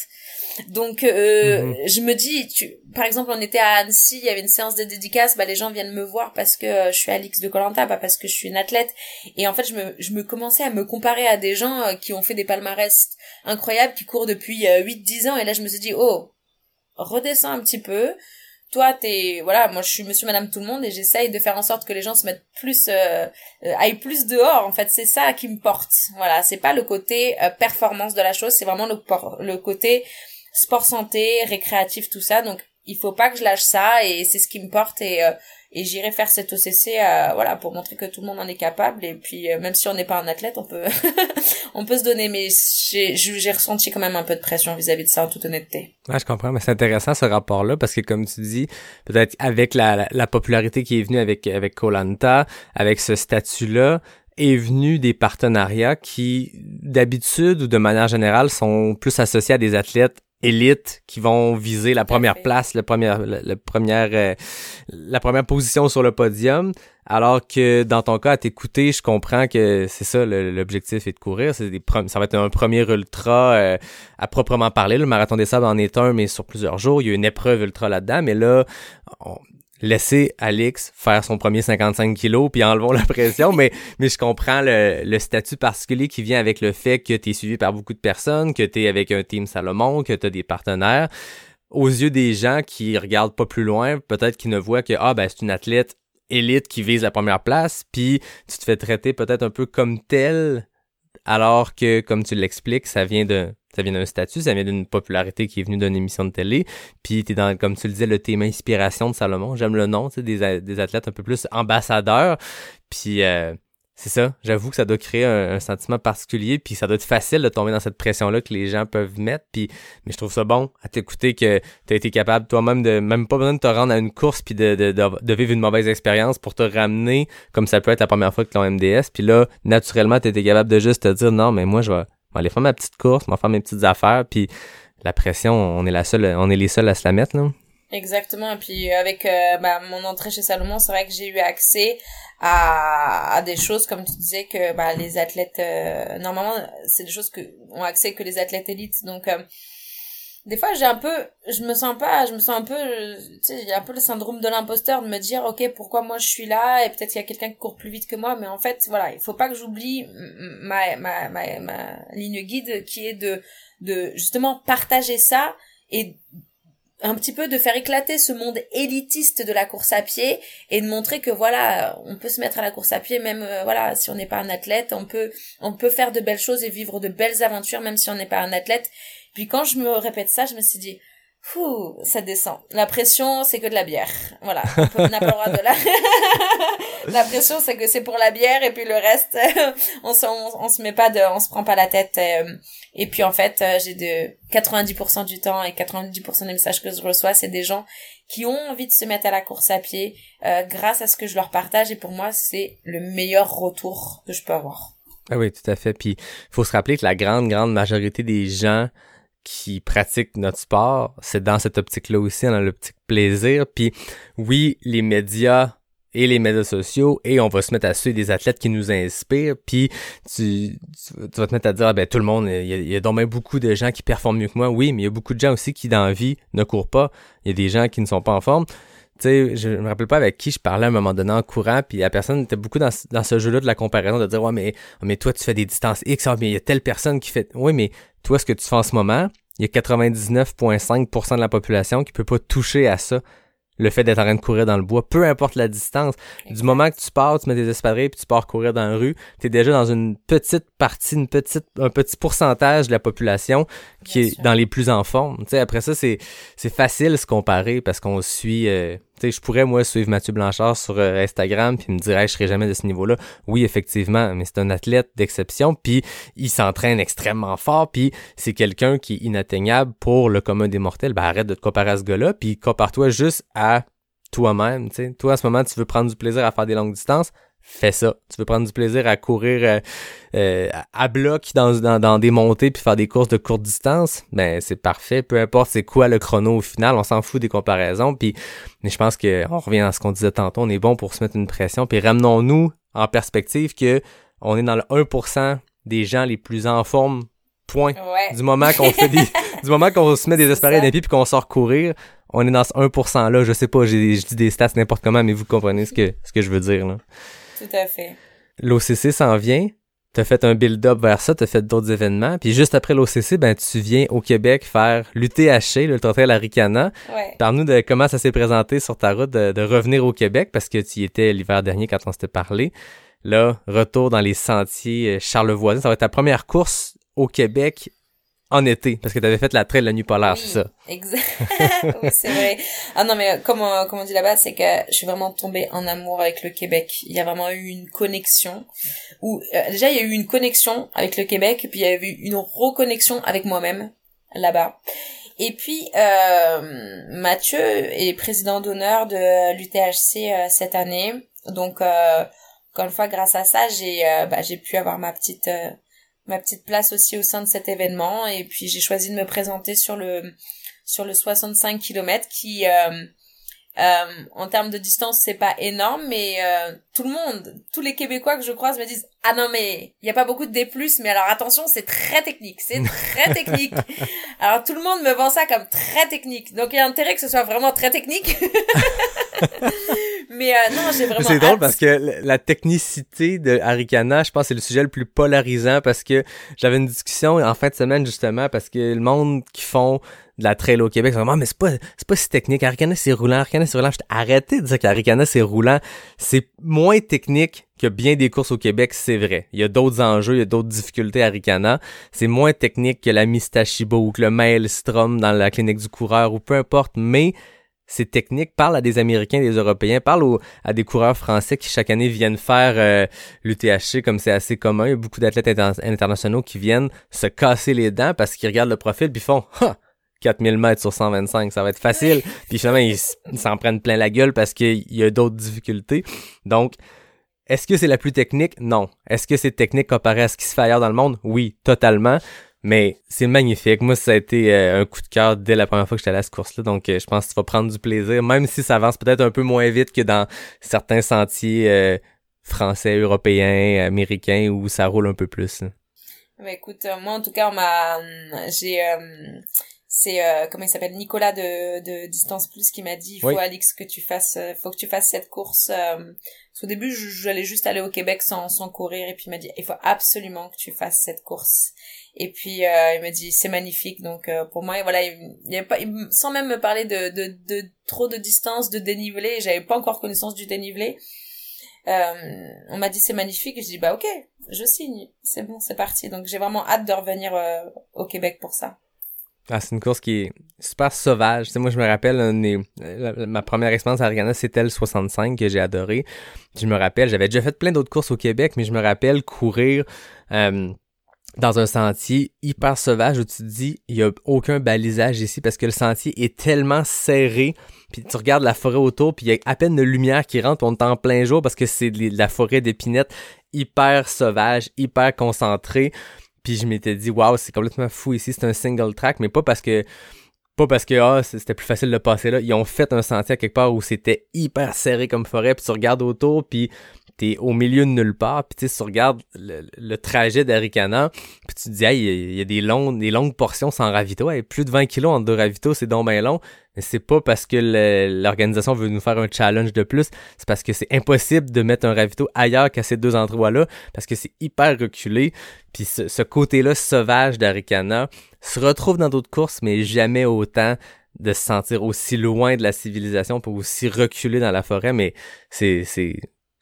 Donc euh, Mhm. je me dis, tu, par exemple, on était à Annecy, il y avait une séance de dédicace, bah les gens viennent me voir parce que euh, je suis Alix de Colanta, pas parce que je suis une athlète. Et en fait, je me, je me commençais à me comparer à des gens euh, qui ont fait des palmarès incroyables, qui courent depuis euh, 8-10 ans. Et là, je me suis dit, oh, redescends un petit peu. Toi, t'es, voilà, moi je suis monsieur, madame, tout le monde et j'essaye de faire en sorte que les gens se mettent plus, euh, euh, aillent plus dehors. En fait, c'est ça qui me porte. Voilà, c'est pas le côté euh, performance de la chose, c'est vraiment le, le côté sport santé, récréatif, tout ça. Donc, il faut pas que je lâche ça et c'est ce qui me porte et euh, et j'irai faire cet OCC euh, voilà pour montrer que tout le monde en est capable. Et puis euh, même si on n'est pas un athlète on peut on peut se donner. Mais j'ai j'ai ressenti quand même un peu de pression vis-à-vis de ça en toute honnêteté. Ouais, je comprends, mais c'est intéressant ce rapport-là parce que comme tu dis, peut-être avec la, la, la popularité qui est venue avec avec Colanta, avec ce statut-là, est venu des partenariats qui d'habitude ou de manière générale sont plus associés à des athlètes élites qui vont viser la première place, le premier, le, le première, euh, la première position sur le podium. Alors que dans ton cas, à t'écouter, je comprends que c'est ça, l'objectif est de courir. C'est des ça va être un premier ultra euh, à proprement parler. Le marathon des sables en est un, mais sur plusieurs jours. Il y a une épreuve ultra là-dedans. Mais là, on- laissez Alix faire son premier 55 kilos puis enlevons la pression. mais, mais je comprends le, le statut particulier qui vient avec le fait que tu es suivi par beaucoup de personnes, que tu es avec un team Salomon, que tu as des partenaires. Aux yeux des gens qui regardent pas plus loin, peut-être qu'ils ne voient que ah ben c'est une athlète élite qui vise la première place, puis tu te fais traiter peut-être un peu comme tel, alors que, comme tu l'expliques, ça vient de ça vient d'un statut, ça vient d'une popularité qui est venue d'une émission de télé, puis t'es dans, comme tu le disais, le thème inspiration de Salomon, j'aime le nom, tu sais, des, des athlètes un peu plus ambassadeurs, puis euh, c'est ça, j'avoue que ça doit créer un, un sentiment particulier, puis ça doit être facile de tomber dans cette pression-là que les gens peuvent mettre, puis mais je trouve ça bon à t'écouter que t'as été capable toi-même de même pas besoin de te rendre à une course puis de, de, de, de vivre une mauvaise expérience pour te ramener comme ça peut être la première fois que ton MDS puis là naturellement t'étais capable de juste te dire non mais moi je vais aller faire ma petite course vais faire mes petites affaires puis la pression on est la seule on est les seuls à se la mettre là Exactement. Et puis avec euh, bah, mon entrée chez Salomon, c'est vrai que j'ai eu accès à, à des choses comme tu disais que bah, les athlètes euh, normalement c'est des choses que ont accès que les athlètes élites. Donc euh, des fois j'ai un peu, je me sens pas, je me sens un peu, tu sais, j'ai un peu le syndrome de l'imposteur de me dire ok pourquoi moi je suis là et peut-être qu'il y a quelqu'un qui court plus vite que moi, mais en fait voilà il faut pas que j'oublie ma, ma ma ma ligne guide qui est de de justement partager ça et un petit peu de faire éclater ce monde élitiste de la course à pied et de montrer que voilà on peut se mettre à la course à pied même euh, voilà si on n'est pas un athlète on peut on peut faire de belles choses et vivre de belles aventures même si on n'est pas un athlète puis quand je me répète ça je me suis dit ça descend. La pression, c'est que de la bière. Voilà. On n'a pas le droit de la... la pression, c'est que c'est pour la bière et puis le reste, on on, se met pas on se prend pas la tête. euh, et puis en fait, euh, j'ai de 90% du temps et 90% des messages que je reçois, c'est des gens qui ont envie de se mettre à la course à pied euh, grâce à ce que je leur partage. Et pour moi, c'est le meilleur retour que je peux avoir. Ah oui, tout à fait. Puis faut se rappeler que la grande, grande majorité des gens qui pratiquent notre sport, c'est dans cette optique-là aussi, dans l'optique plaisir. Puis oui, les médias et les médias sociaux, et on va se mettre à suivre des athlètes qui nous inspirent, puis tu, tu, vas te mettre à dire, ah ben tout le monde, il y a, il y a donc bien beaucoup de gens qui performent mieux que moi. Oui, mais il y a beaucoup de gens aussi qui, dans la vie, ne courent pas. Il y a des gens qui ne sont pas en forme. Tu sais, je me rappelle pas avec qui je parlais à un moment donné en courant, puis la personne était beaucoup dans, ce- dans ce jeu-là de la comparaison, de dire, ouais, mais, mais toi, tu fais des distances X, ah, mais il y a telle personne qui fait, oui, mais toi, ce que tu fais en ce moment, il y a 99,5% de la population qui peut pas toucher à ça. Le fait d'être en train de courir dans le bois, peu importe la distance. Du moment que tu pars, tu mets des espadrilles puis tu pars courir dans la rue, t'es déjà dans une petite partie, une petite, un petit pourcentage de la population qui Bien est sûr. dans les plus en forme. Tu sais, après ça, c'est, c'est facile de se comparer parce qu'on suit, euh, je pourrais, moi, suivre Mathieu Blanchard sur euh, Instagram puis me dire, Hey, je serai jamais de ce niveau-là. Oui, effectivement, mais c'est un athlète d'exception puis il s'entraîne extrêmement fort puis c'est quelqu'un qui est inatteignable pour le commun des mortels. Ben, arrête de te comparer à ce gars-là puis compare-toi juste à toi-même, tu. Toi, à ce moment, tu veux prendre du plaisir à faire des longues distances, fais ça. Tu veux prendre du plaisir à courir euh, euh, à bloc dans, dans, dans des montées puis faire des courses de courte distance, ben c'est parfait. Peu importe c'est quoi le chrono au final, on s'en fout des comparaisons. Puis, mais je pense que on revient à ce qu'on disait tantôt, on est bon pour se mettre une pression. Puis ramenons-nous en perspective que on est dans le 1% des gens les plus en forme Point. Ouais. Du moment qu'on fait des, du moment qu'on se met des ça. d'un pied puis qu'on sort courir, on est dans ce 1% là. Je sais pas, j'ai, je dis des stats n'importe comment, mais vous comprenez ce que, ce que je veux dire, là. Tout à fait. L'OCC s'en vient. T'as fait un build-up vers ça, t'as fait d'autres événements. Puis juste après l'OCC, ben, tu viens au Québec faire l'UTHC, l'Ultra Trail Aricana. Ouais. Parle-nous de comment ça s'est présenté sur ta route de, de revenir au Québec parce que tu y étais l'hiver dernier quand on s'était parlé. Là, retour dans les sentiers euh, Charlevoisins. Ça va être ta première course au Québec en été parce que tu avais fait la trail de la nuit polaire, Oui, c'est ça. Exact. oui, c'est vrai. Ah non, mais comme, on- comme on dit là-bas, c'est que je suis vraiment tombée en amour avec le Québec. Il y a vraiment eu une connexion. Où, euh, déjà, il y a eu une connexion avec le Québec, et puis il y a eu une reconnexion avec moi-même là-bas. Et puis, euh, Mathieu est président d'honneur de l'UTHC euh, cette année. Donc, euh, encore une fois, grâce à ça, j'ai euh, bah, j'ai pu avoir ma petite euh, ma petite place aussi au sein de cet événement. Et puis, j'ai choisi de me présenter sur le sur le 65 km qui euh, euh, en termes de distance c'est pas énorme mais euh, tout le monde tous les québécois que je croise me disent ah non mais il y a pas beaucoup de D+ mais alors attention c'est très technique c'est très technique alors tout le monde me vend ça comme très technique. Donc il y a intérêt que ce soit vraiment très technique mais euh, non j'ai vraiment C'est drôle parce que la technicité de Arikana, je pense c'est le sujet le plus polarisant parce que j'avais une discussion en fin de semaine justement parce que le monde qui font de la trail au Québec, c'est vraiment, mais c'est pas, c'est pas si technique. Arikana, c'est roulant. Arikana, c'est roulant. Arrêté de dire qu'Arikana, c'est roulant. C'est moins technique que bien des courses au Québec, c'est vrai. Il y a d'autres enjeux, il y a d'autres difficultés à Arikana. C'est moins technique que la Mistachibo ou que le Maelstrom dans la clinique du coureur ou peu importe, mais c'est technique. Parle à des Américains, des Européens, parle aux- à des coureurs français qui chaque année viennent faire euh, l'UTHC comme c'est assez commun. Il y a beaucoup d'athlètes inter- internationaux qui viennent se casser les dents parce qu'ils regardent le profil puis font « Ha! 4000 mètres sur 125, ça va être facile. » Puis finalement, ils s'en prennent plein la gueule parce qu'il y a d'autres difficultés. Donc, est-ce que c'est la plus technique? Non. Est-ce que c'est technique comparé à ce qui se fait ailleurs dans le monde? Oui, totalement. Mais c'est magnifique. Moi, ça a été euh, un coup de cœur dès la première fois que j'étais à cette course-là. Donc, euh, je pense que tu vas prendre du plaisir, même si ça avance peut-être un peu moins vite que dans certains sentiers euh, français, européens, américains, où ça roule un peu plus. Bah, écoute, euh, moi en tout cas, m'a, j'ai, euh, c'est euh, comment il s'appelle Nicolas de, de Distance Plus qui m'a dit il faut Oui. Alix que tu fasses, euh, faut que tu fasses cette course. euh, parce qu'au début, j'allais juste aller au Québec sans sans courir et puis il m'a dit il faut absolument que tu fasses cette course. Et puis euh, il m'a dit c'est magnifique donc euh, pour moi voilà il, il pas il- sans même me parler de, de de trop de distance de dénivelé j'avais pas encore connaissance du dénivelé euh, on m'a dit c'est magnifique et je dis bah ok je signe c'est bon c'est parti donc j'ai vraiment hâte de revenir euh, au Québec pour ça Ah, c'est une course qui est super sauvage. Tu sais, moi, je me rappelle, un des- ma première expérience à Argana, c'était le 65 que j'ai adoré. Je me rappelle, j'avais déjà fait plein d'autres courses au Québec, mais je me rappelle courir euh, dans un sentier hyper sauvage où tu te dis, il y a aucun balisage ici parce que le sentier est tellement serré. Puis tu regardes la forêt autour, puis il y a à peine de lumière qui rentre, puis on est en plein jour parce que c'est de la forêt d'épinettes hyper sauvage, hyper concentrée. Puis je m'étais dit, waouh, c'est complètement fou ici, c'est un single track, mais pas parce que pas parce que ah, c'était plus facile de passer là. Ils ont fait un sentier à quelque part où c'était hyper serré comme forêt, puis tu regardes autour, puis t'es au milieu de nulle part, puis tu sais, tu regardes le, trajet d'Aricana, puis tu te dis, hey, il y a- des longues, des longues portions sans ravito, plus de 20 kilos en deux ravitaux, c'est donc bien long, mais c'est pas parce que l'organisation veut nous faire un challenge de plus, c'est parce que c'est impossible de mettre un ravito ailleurs qu'à ces deux endroits-là, parce que c'est hyper reculé, puis ce, ce côté-là sauvage d'Aricana se retrouve dans d'autres courses, mais jamais autant de se sentir aussi loin de la civilisation, pour aussi reculer dans la forêt, mais c'est, c'est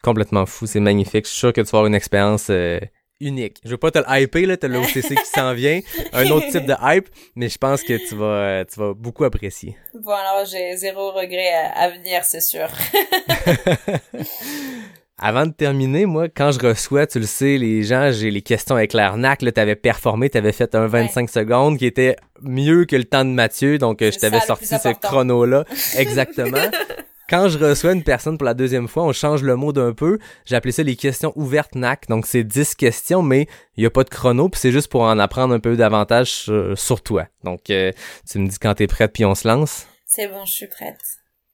complètement fou, c'est magnifique. Je suis sûr que tu vas avoir une expérience euh, unique. Je veux pas te le hyper, là, t'as le OCC qui s'en vient, un autre type de hype, mais je pense que tu vas, euh, tu vas beaucoup apprécier. bon alors j'ai zéro regret à, à venir c'est sûr Avant de terminer, moi, quand je reçois, tu le sais, les gens, j'ai les questions avec l'arnaque, là, t'avais performé, t'avais fait un 25 secondes qui était mieux que le temps de Mathieu, donc euh, je t'avais sorti ce chrono-là. Exactement. Quand je reçois une personne pour la deuxième fois, on change le mot d'un peu. J'ai appelé ça les questions ouvertes NAC. Donc, c'est 10 questions, mais il n'y a pas de chrono, puis c'est juste pour en apprendre un peu davantage sur, sur toi. Donc, euh, tu me dis quand t'es prête, puis on se lance. c'est bon je suis prête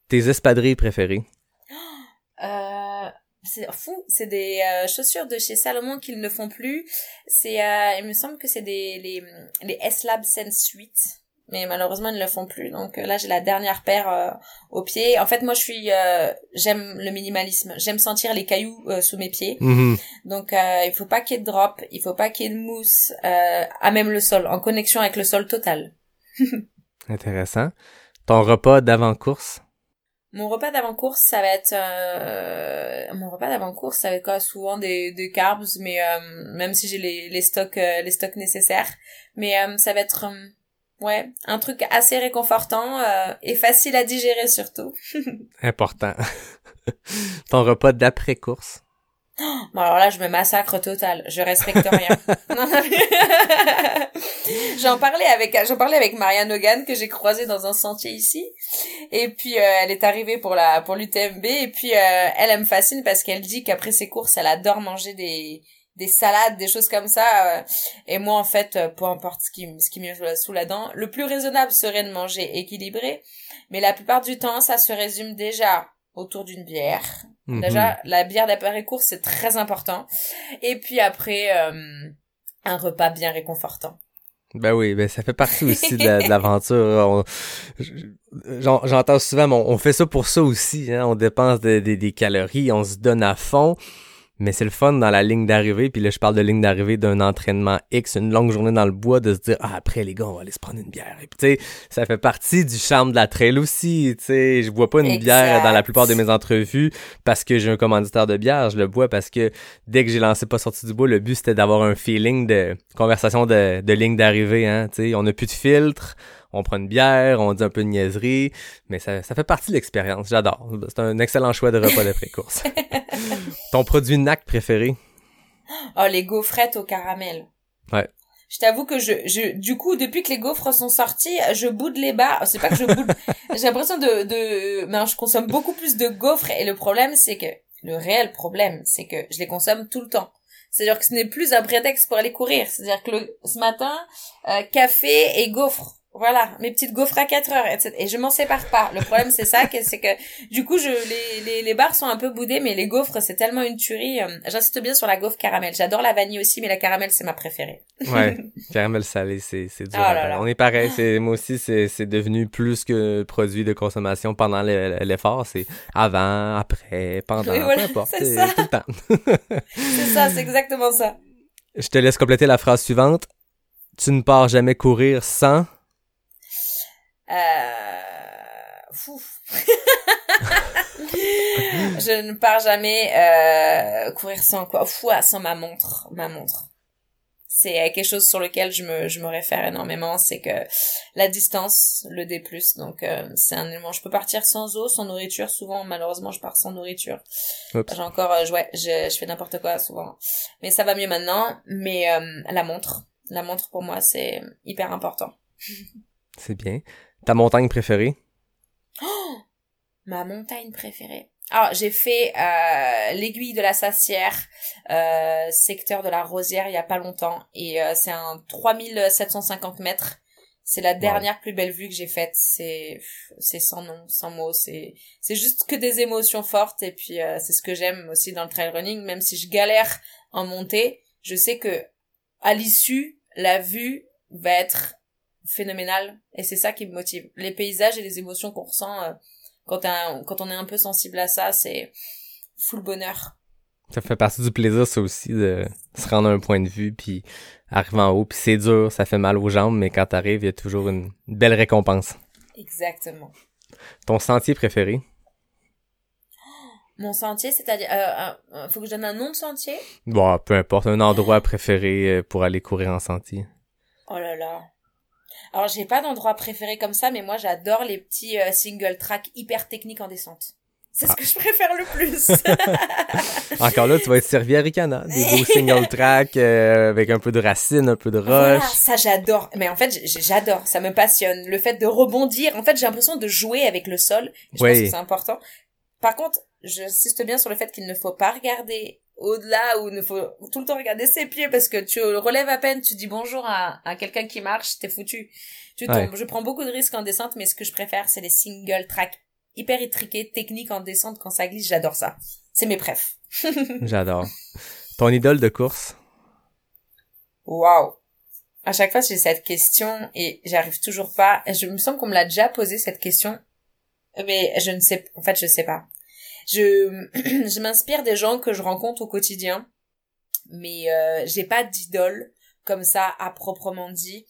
Tes espadrilles préférées? euh, c'est fou, c'est des euh, chaussures de chez Salomon qu'ils ne font plus. C'est, euh, il me semble que c'est des les les S-Lab Sense 8 mais malheureusement ils ne le font plus. Donc euh, là j'ai la dernière paire euh, au pied. En fait moi je suis euh, j'aime le minimalisme, j'aime sentir les cailloux sous mes pieds. Mhm. Donc il faut pas qu'il y ait de drop, il faut pas qu'il y ait de mousse à même le sol, en connexion avec le sol total. Intéressant. Ton repas d'avant-course? Mon repas d'avant-course, ça va être euh, mon repas d'avant-course, ça va être quoi? Souvent des, des carbs, mais euh, même si j'ai les, les stocks euh, les stocks nécessaires, mais ça va être ouais un truc assez réconfortant et facile à digérer surtout. Important. Ton repas d'après-course. Bon alors là, je me massacre total. Je respecte rien. j'en parlais avec j'en parlais avec Marianne Hogan que j'ai croisée dans un sentier ici. Et puis euh, elle est arrivée pour la pour l'UTMB et puis euh, elle, elle me fascine parce qu'elle dit qu'après ses courses, elle adore manger des des salades, des choses comme ça. Euh. et moi, en fait, peu importe ce qui, ce qui me sous la dent, le plus raisonnable serait de manger équilibré. Mais la plupart du temps, ça se résume déjà autour d'une bière. Mhm. Déjà, la bière d'après-course, c'est très important. Et puis après, euh, un repas bien réconfortant. Ben oui, ben ça fait partie aussi de l'aventure. J'entends souvent, on, on, fait ça pour ça aussi. Hein? On dépense des calories, on se donne à fond mais c'est le fun dans la ligne d'arrivée. Puis là, je parle de ligne d'arrivée d'un entraînement X, une longue journée dans le bois, de se dire, ah, après, les gars, on va aller se prendre une bière. Et puis, tu sais, ça fait partie du charme de la trail aussi. Tu sais, je bois pas une bière dans la plupart de mes entrevues parce que j'ai un commanditaire de bière. Je le bois parce que dès que j'ai lancé Pas sorti du bois, le but, c'était d'avoir un feeling de conversation de, de ligne d'arrivée. Hein, tu sais, on n'a plus de filtre on prend une bière, on dit un peu de niaiserie, mais ça, ça fait partie de l'expérience. J'adore. C'est un excellent choix de repas d'après-course. Ton produit NAC préféré? Oh, les gaufrettes au caramel. Ouais. Je t'avoue que je, je, du coup, depuis que les gaufres sont sortis, je boude les bas. C'est pas que je boude. J'ai l'impression de, de, ben, je consomme beaucoup plus de gaufres et le problème, c'est que, le réel problème, c'est que je les consomme tout le temps. C'est-à-dire que ce n'est plus un prétexte pour aller courir. C'est-à-dire que le, ce matin, euh, café et gaufres. Voilà, mes petites gaufres à 4 heures, etc. Et je m'en sépare pas. Le problème, c'est ça, c'est que du coup, je les, les, les barres sont un peu boudées, mais les gaufres, c'est tellement une tuerie. Euh, j'insiste bien sur la gaufre caramel. J'adore la vanille aussi, mais la caramel, c'est ma préférée. ouais, caramel salé, c'est c'est dur. Oh On est pareil. C'est moi aussi, c'est c'est devenu plus que produit de consommation pendant l'effort. C'est avant, après, pendant, peu importe. C'est tout le temps. c'est ça, c'est exactement ça. Je te laisse compléter la phrase suivante. Tu ne pars jamais courir sans. je ne pars jamais euh, courir sans quoi Fou, sans ma montre, ma montre. C'est quelque chose sur lequel je me, je me réfère énormément, c'est que la distance, le D+, donc euh, c'est un élément. Je peux partir sans eau, sans nourriture, souvent malheureusement je pars sans nourriture. J'ai encore, euh, ouais, je, je fais n'importe quoi souvent. Mais ça va mieux maintenant, mais euh, la montre, la montre pour moi c'est hyper important. C'est bien. Ta montagne préférée? Oh! Ma montagne préférée. Alors, ah, j'ai fait euh, l'aiguille de la Sassière, euh, secteur de la Rosière, il y a pas longtemps. Et euh, c'est un 3750 mètres. C'est la dernière plus belle vue que j'ai faite. C'est c'est sans nom, sans mots. C'est c'est juste que des émotions fortes. Et puis, euh, c'est ce que j'aime aussi dans le trail running. Même si je galère en montée, je sais que à l'issue, la vue va être phénoménal et c'est ça qui me motive. Les paysages et les émotions qu'on ressent euh, quand, quand on est un peu sensible à ça, c'est full bonheur. Ça fait partie du plaisir, ça aussi, de se rendre à un point de vue, puis arriver en haut, puis c'est dur, ça fait mal aux jambes, mais quand t'arrives, il y a toujours une belle récompense. Exactement. Ton sentier préféré? Mon sentier, c'est-à-dire, euh, euh, faut que je donne un nom de sentier? Bon, peu importe, un endroit préféré pour aller courir en sentier. Oh là là. Alors j'ai pas d'endroit préféré comme ça, mais moi j'adore les petits euh, single track hyper techniques en descente. C'est ce ah. que je préfère le plus. Encore là, tu vas être servi à Ricana. Des beaux single track euh, avec un peu de racines, un peu de roche. Voilà, ça j'adore. Mais en fait, j'adore. Ça me passionne. Le fait de rebondir. En fait, j'ai l'impression de jouer avec le sol. Je pense que c'est important. Par contre, j'insiste bien sur le fait qu'il ne faut pas regarder au-delà où il faut tout le temps regarder ses pieds parce que tu le relèves à peine, tu dis bonjour à, à quelqu'un qui marche, t'es foutu. Tu tombes. Je prends beaucoup de risques en descente, mais ce que je préfère, c'est les single track hyper étriqué, technique en descente quand ça glisse, j'adore ça. C'est mes préfs. J'adore. Ton idole de course? Waouh. À chaque fois, j'ai cette question et j'arrive toujours pas. Je me sens qu'on me l'a déjà posé cette question, mais je ne sais. En fait, je sais pas. Je je m'inspire des gens que je rencontre au quotidien, mais euh, j'ai pas d'idole comme ça à proprement dit.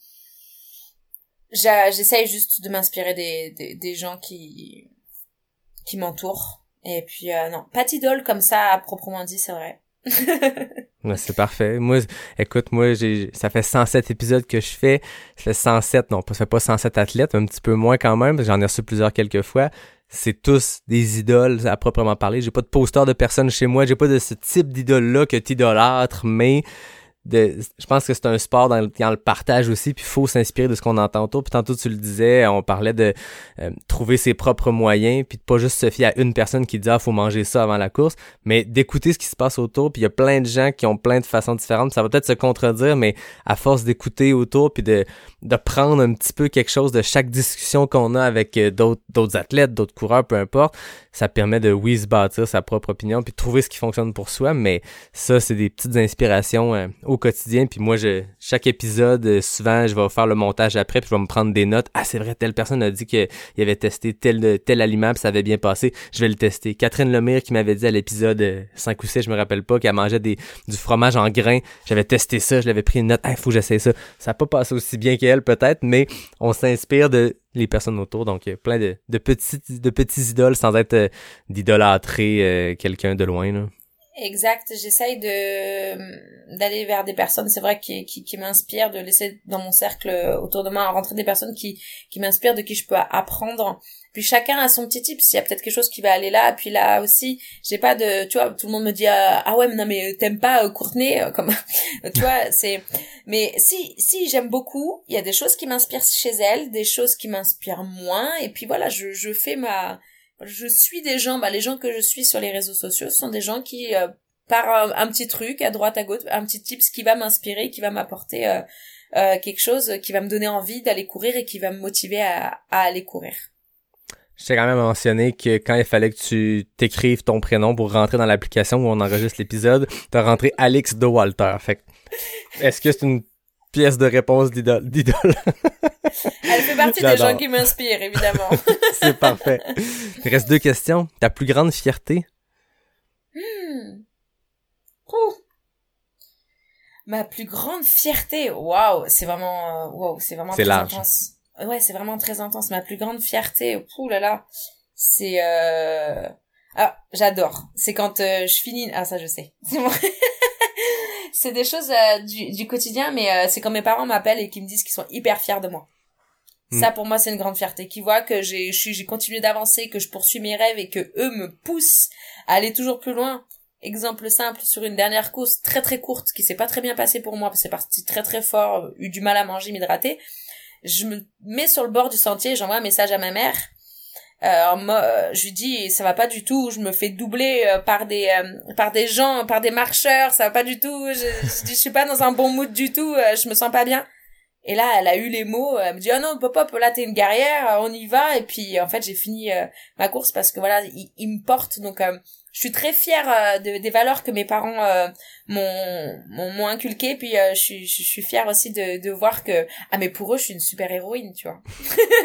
J'essaye juste de m'inspirer des, des, gens qui qui m'entourent. Et puis euh, non, pas d'idole comme ça à proprement dit, c'est vrai. Ouais, c'est parfait. Moi, écoute, moi, j'ai, ça fait 107 épisodes que je fais. Ça fait 107, non, ça fait pas 107 athlètes, un petit peu moins quand même, j'en ai reçu plusieurs quelques fois. C'est tous des idoles à proprement parler. J'ai pas de poster de personnes chez moi. J'ai pas de ce type d'idole-là que t'idolâtres, mais je pense que c'est un sport dans le, dans le partage aussi, puis il faut s'inspirer de ce qu'on entend autour. Puis tantôt tu le disais, on parlait de euh, trouver ses propres moyens, puis de pas juste se fier à une personne qui dit ah faut manger ça avant la course, mais d'écouter ce qui se passe autour. Puis il y a plein de gens qui ont plein de façons différentes. Ça va peut-être se contredire, mais à force d'écouter autour, puis de de prendre un petit peu quelque chose de chaque discussion qu'on a avec euh, d'autres d'autres athlètes, d'autres coureurs, peu importe, ça permet de oui se bâtir sa propre opinion, puis de trouver ce qui fonctionne pour soi. Mais ça, c'est des petites inspirations. Euh, au quotidien. Puis moi, je, chaque épisode, euh, souvent, je vais faire le montage après, puis je vais me prendre des notes. Ah, c'est vrai, telle personne a dit qu'il avait testé tel, tel aliment, puis ça avait bien passé. Je vais le tester. Catherine Lemire qui m'avait dit à l'épisode 5 euh, ou 6, je me rappelle pas, qu'elle mangeait des, du fromage en grains. J'avais testé ça, je l'avais pris une note. Ah, il faut que j'essaie ça. Ça n'a pas passé aussi bien qu'elle, peut-être, mais on s'inspire de les personnes autour. Donc, a plein de, de, petits, de petits idoles sans être euh, d'idolâtrer quelqu'un de loin. Là. Exact, j'essaye de d'aller vers des personnes, c'est vrai qui qui, qui m'inspirent, de laisser dans mon cercle autour de moi rentrer des personnes qui qui m'inspirent, de qui je peux apprendre. Puis chacun a son petit type, s'il y a peut-être quelque chose qui va aller là, puis là aussi, j'ai pas de tu vois, tout le monde me dit ah, ah ouais, mais non mais t'aimes pas euh, Courtenay euh, comme tu vois, c'est mais si si j'aime beaucoup, il y a des choses qui m'inspirent chez elle, des choses qui m'inspirent moins et puis voilà, je je fais ma je suis des gens, bah, les gens que je suis sur les réseaux sociaux sont des gens qui, euh, par un, petit truc à droite, à gauche, un petit tips qui va m'inspirer, qui va m'apporter euh, euh, quelque chose, qui va me donner envie d'aller courir et qui va me motiver à, aller courir. Je t'ai quand même mentionné que quand il fallait que tu t'écrives ton prénom pour rentrer dans l'application où on enregistre l'épisode, t'as rentré Alex de Walter. Fait est-ce que c'est une pièce de réponse d'idole. Elle fait partie des gens qui m'inspirent, évidemment. C'est parfait. Il reste deux questions. Ta plus grande fierté? Hmm. Ma plus grande fierté, waouh, c'est vraiment, euh, waouh, c'est vraiment très intense. Ouais, c'est vraiment très intense. Ma plus grande fierté, ouh là là, c'est euh... ah, j'adore. C'est quand euh, je finis. Ah ça, je sais. C'est bon c'est des choses euh, du, du, quotidien, mais euh, c'est quand mes parents m'appellent et qui me disent qu'ils sont hyper fiers de moi. Hmm. Ça, pour moi, c'est une grande fierté. Qui voient que j'ai, j'ai continué d'avancer, que je poursuis mes rêves et que eux me poussent à aller toujours plus loin. Exemple simple, sur une dernière course très très courte, qui s'est pas très bien passée pour moi, parce que c'est parti très très fort, eu du mal à manger, m'hydrater. Je me mets sur le bord du sentier, j'envoie un message à ma mère euh, moi, je lui dis ça va pas du tout je me fais doubler euh, par des euh, par des gens par des marcheurs ça va pas du tout je, je, je suis pas dans un bon mood du tout euh, je me sens pas bien. Et là elle a eu les mots elle me dit oh non pop pop là t'es une guerrière on y va. Et puis en fait j'ai fini ma course parce que voilà il, il me porte. Donc je suis très fière euh, de, des valeurs que mes parents euh, m'ont m'ont inculquées. Puis euh, je suis je suis fière aussi de de voir que ah mais pour eux je suis une super héroïne tu vois.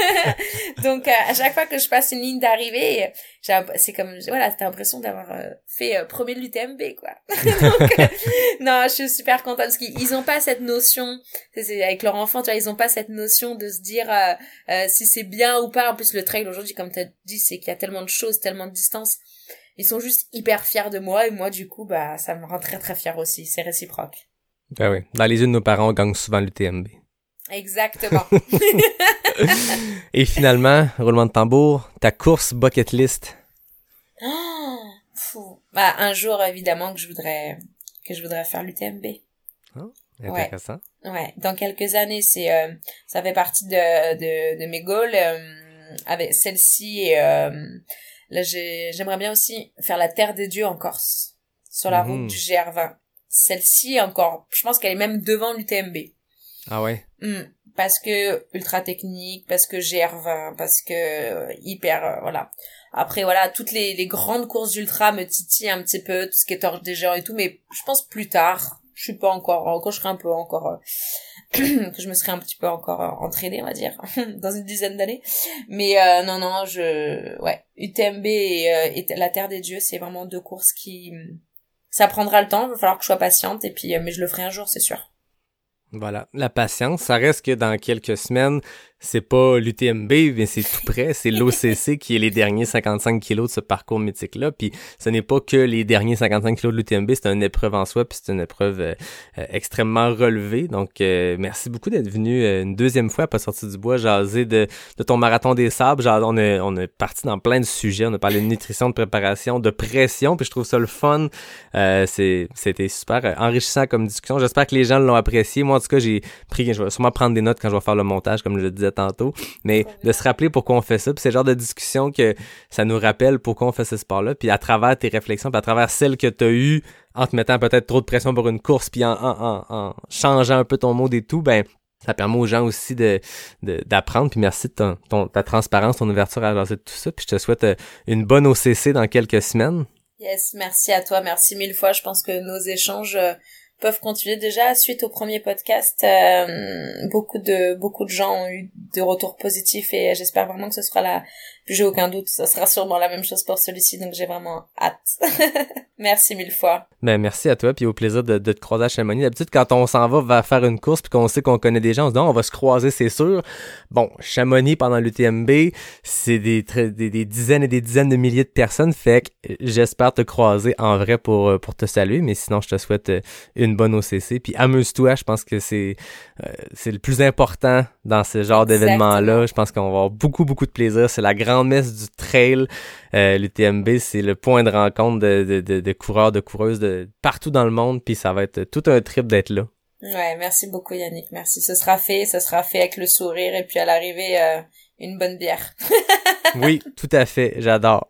Donc à chaque fois que je passe une ligne d'arrivée c'est comme voilà t'as l'impression d'avoir fait premier de l'UTMB quoi. Donc non je suis super contente parce qu'ils ont pas cette notion c'est avec leur enfant tu vois ils ont pas cette notion de se dire si c'est bien ou pas. En plus le trail aujourd'hui comme t'as dit c'est qu'il y a tellement de choses tellement de distance ils sont juste hyper fiers de moi et moi du coup bah ça me rend très très fière aussi. C'est réciproque. Ben oui. Dans les yeux de nos parents on gagne souvent l'UTMB exactement. Et finalement roulement de tambour ta course bucket list. Oh, bah un jour évidemment que je voudrais que je voudrais faire l'UTMB oh, intéressant. Ouais. ouais. Dans quelques années c'est euh, ça fait partie de de, de mes goals euh, avec celle-ci et euh, Là, j'aimerais bien aussi faire la Terre des Dieux en Corse, sur la route mhm. du GR20. Celle-ci encore, je pense qu'elle est même devant l'UTMB. Ah ouais. Hmm. parce que ultra technique, parce que GR20, parce que euh, hyper, euh, voilà. Après voilà, toutes les, les grandes courses d'ultra me titillent un petit peu, tout ce qui est torche des géants et tout, mais je pense plus tard. Je suis pas encore, quand je serai un peu encore, euh, que je me serai un petit peu encore euh, entraînée, on va dire, dans une dizaine d'années. Mais euh, non, non, je, ouais, UTMB et, et la Terre des Dieux, c'est vraiment deux courses qui, ça prendra le temps, il va falloir que je sois patiente et puis, mais je le ferai un jour, c'est sûr. Voilà, la patience, ça reste que dans quelques semaines, c'est pas l'UTMB, mais c'est tout près. C'est l'OCC qui est les derniers 55 kilos de ce parcours mythique-là. Puis ce n'est pas que les derniers 55 kilos de l'UTMB, c'est une épreuve en soi, puis c'est une épreuve euh, euh, extrêmement relevée. Donc, euh, merci beaucoup d'être venu une deuxième fois, pas sorti du bois, jaser de, de ton marathon des sables. Genre, on est, on est parti dans plein de sujets. On a parlé de nutrition, de préparation, de pression, puis je trouve ça le fun. c'est, c'était super enrichissant comme discussion. J'espère que les gens l'ont apprécié. Moi, en tout cas, j'ai pris, je vais sûrement prendre des notes quand je vais faire le montage, comme je le disais tantôt, mais de se rappeler pourquoi on fait ça, puis c'est le genre de discussion que ça nous rappelle pourquoi on fait ce sport-là, puis à travers tes réflexions, puis à travers celles que tu as eues en te mettant peut-être trop de pression pour une course, puis en, en, en, changeant un peu ton mode et tout, ben ça permet aux gens aussi de d'apprendre. Puis merci de ton, ta transparence, ton ouverture à lancer tout ça. Puis je te souhaite euh, une bonne OCC dans quelques semaines. Yes, merci à toi, merci mille fois. Je pense que nos échanges euh, peuvent continuer. Déjà suite au premier podcast euh, beaucoup de beaucoup de gens ont eu de retours positifs et j'espère vraiment que ce sera la j'ai aucun doute, ça sera sûrement la même chose pour celui-ci, donc j'ai vraiment hâte. merci mille fois. Ben, merci à toi, puis au plaisir de, de te croiser à Chamonix. D'habitude, quand on s'en va vers faire une course, puis qu'on sait qu'on connaît des gens, on se dit, oh, on va se croiser, c'est sûr. Bon, Chamonix, pendant l'UTMB, c'est des, des, des, dizaines et des dizaines de milliers de personnes, fait que j'espère te croiser en vrai pour, euh, pour te saluer, mais sinon, je te souhaite euh, une bonne OCC, puis amuse-toi, je pense que c'est euh, c'est le plus important dans ce genre d'événement-là. Je pense qu'on va avoir beaucoup, beaucoup de plaisir. C'est la grande messe du trail. Euh, L'UTMB, c'est le point de rencontre de, coureurs, de coureuses de partout dans le monde. Puis ça va être tout un trip d'être là. Ouais, merci beaucoup Yannick, merci. Ce sera fait, ce sera fait avec le sourire et puis à l'arrivée, euh, une bonne bière. oui, tout à fait, j'adore.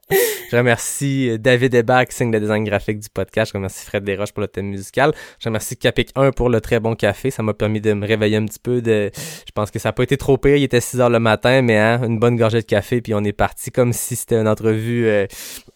Je remercie euh, David Hébert qui signe le design graphique du podcast. Je remercie Fred Desroches pour le thème musical. Je remercie Capic 1 pour le très bon café. Ça m'a permis de me réveiller un petit peu. De... Je pense que ça n'a pas été trop pire. Il était 6 heures le matin, mais hein, une bonne gorgée de café, puis on est parti comme si c'était une entrevue euh,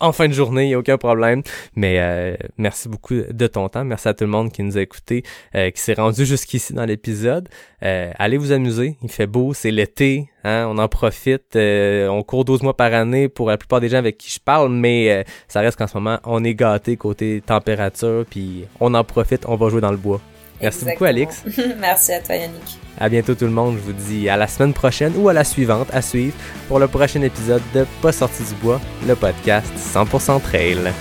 en fin de journée. Il n'y a aucun problème. Mais euh, merci beaucoup de ton temps. Merci à tout le monde qui nous a écoutés, qui s'est rendu jusqu'ici dans l'épisode. allez vous amuser. Il fait beau, c'est l'été. Hein, on en profite. on court 12 mois par année pour la plupart des gens avec qui je parle mais euh, ça reste qu'en ce moment, on est gâté côté température, puis on en profite, on va jouer dans le bois. Merci beaucoup, Alix. Merci à toi, Yannick. À bientôt, tout le monde. Je vous dis à la semaine prochaine ou à la suivante à suivre pour le prochain épisode de Pas sorti du bois, le podcast 100% Trail.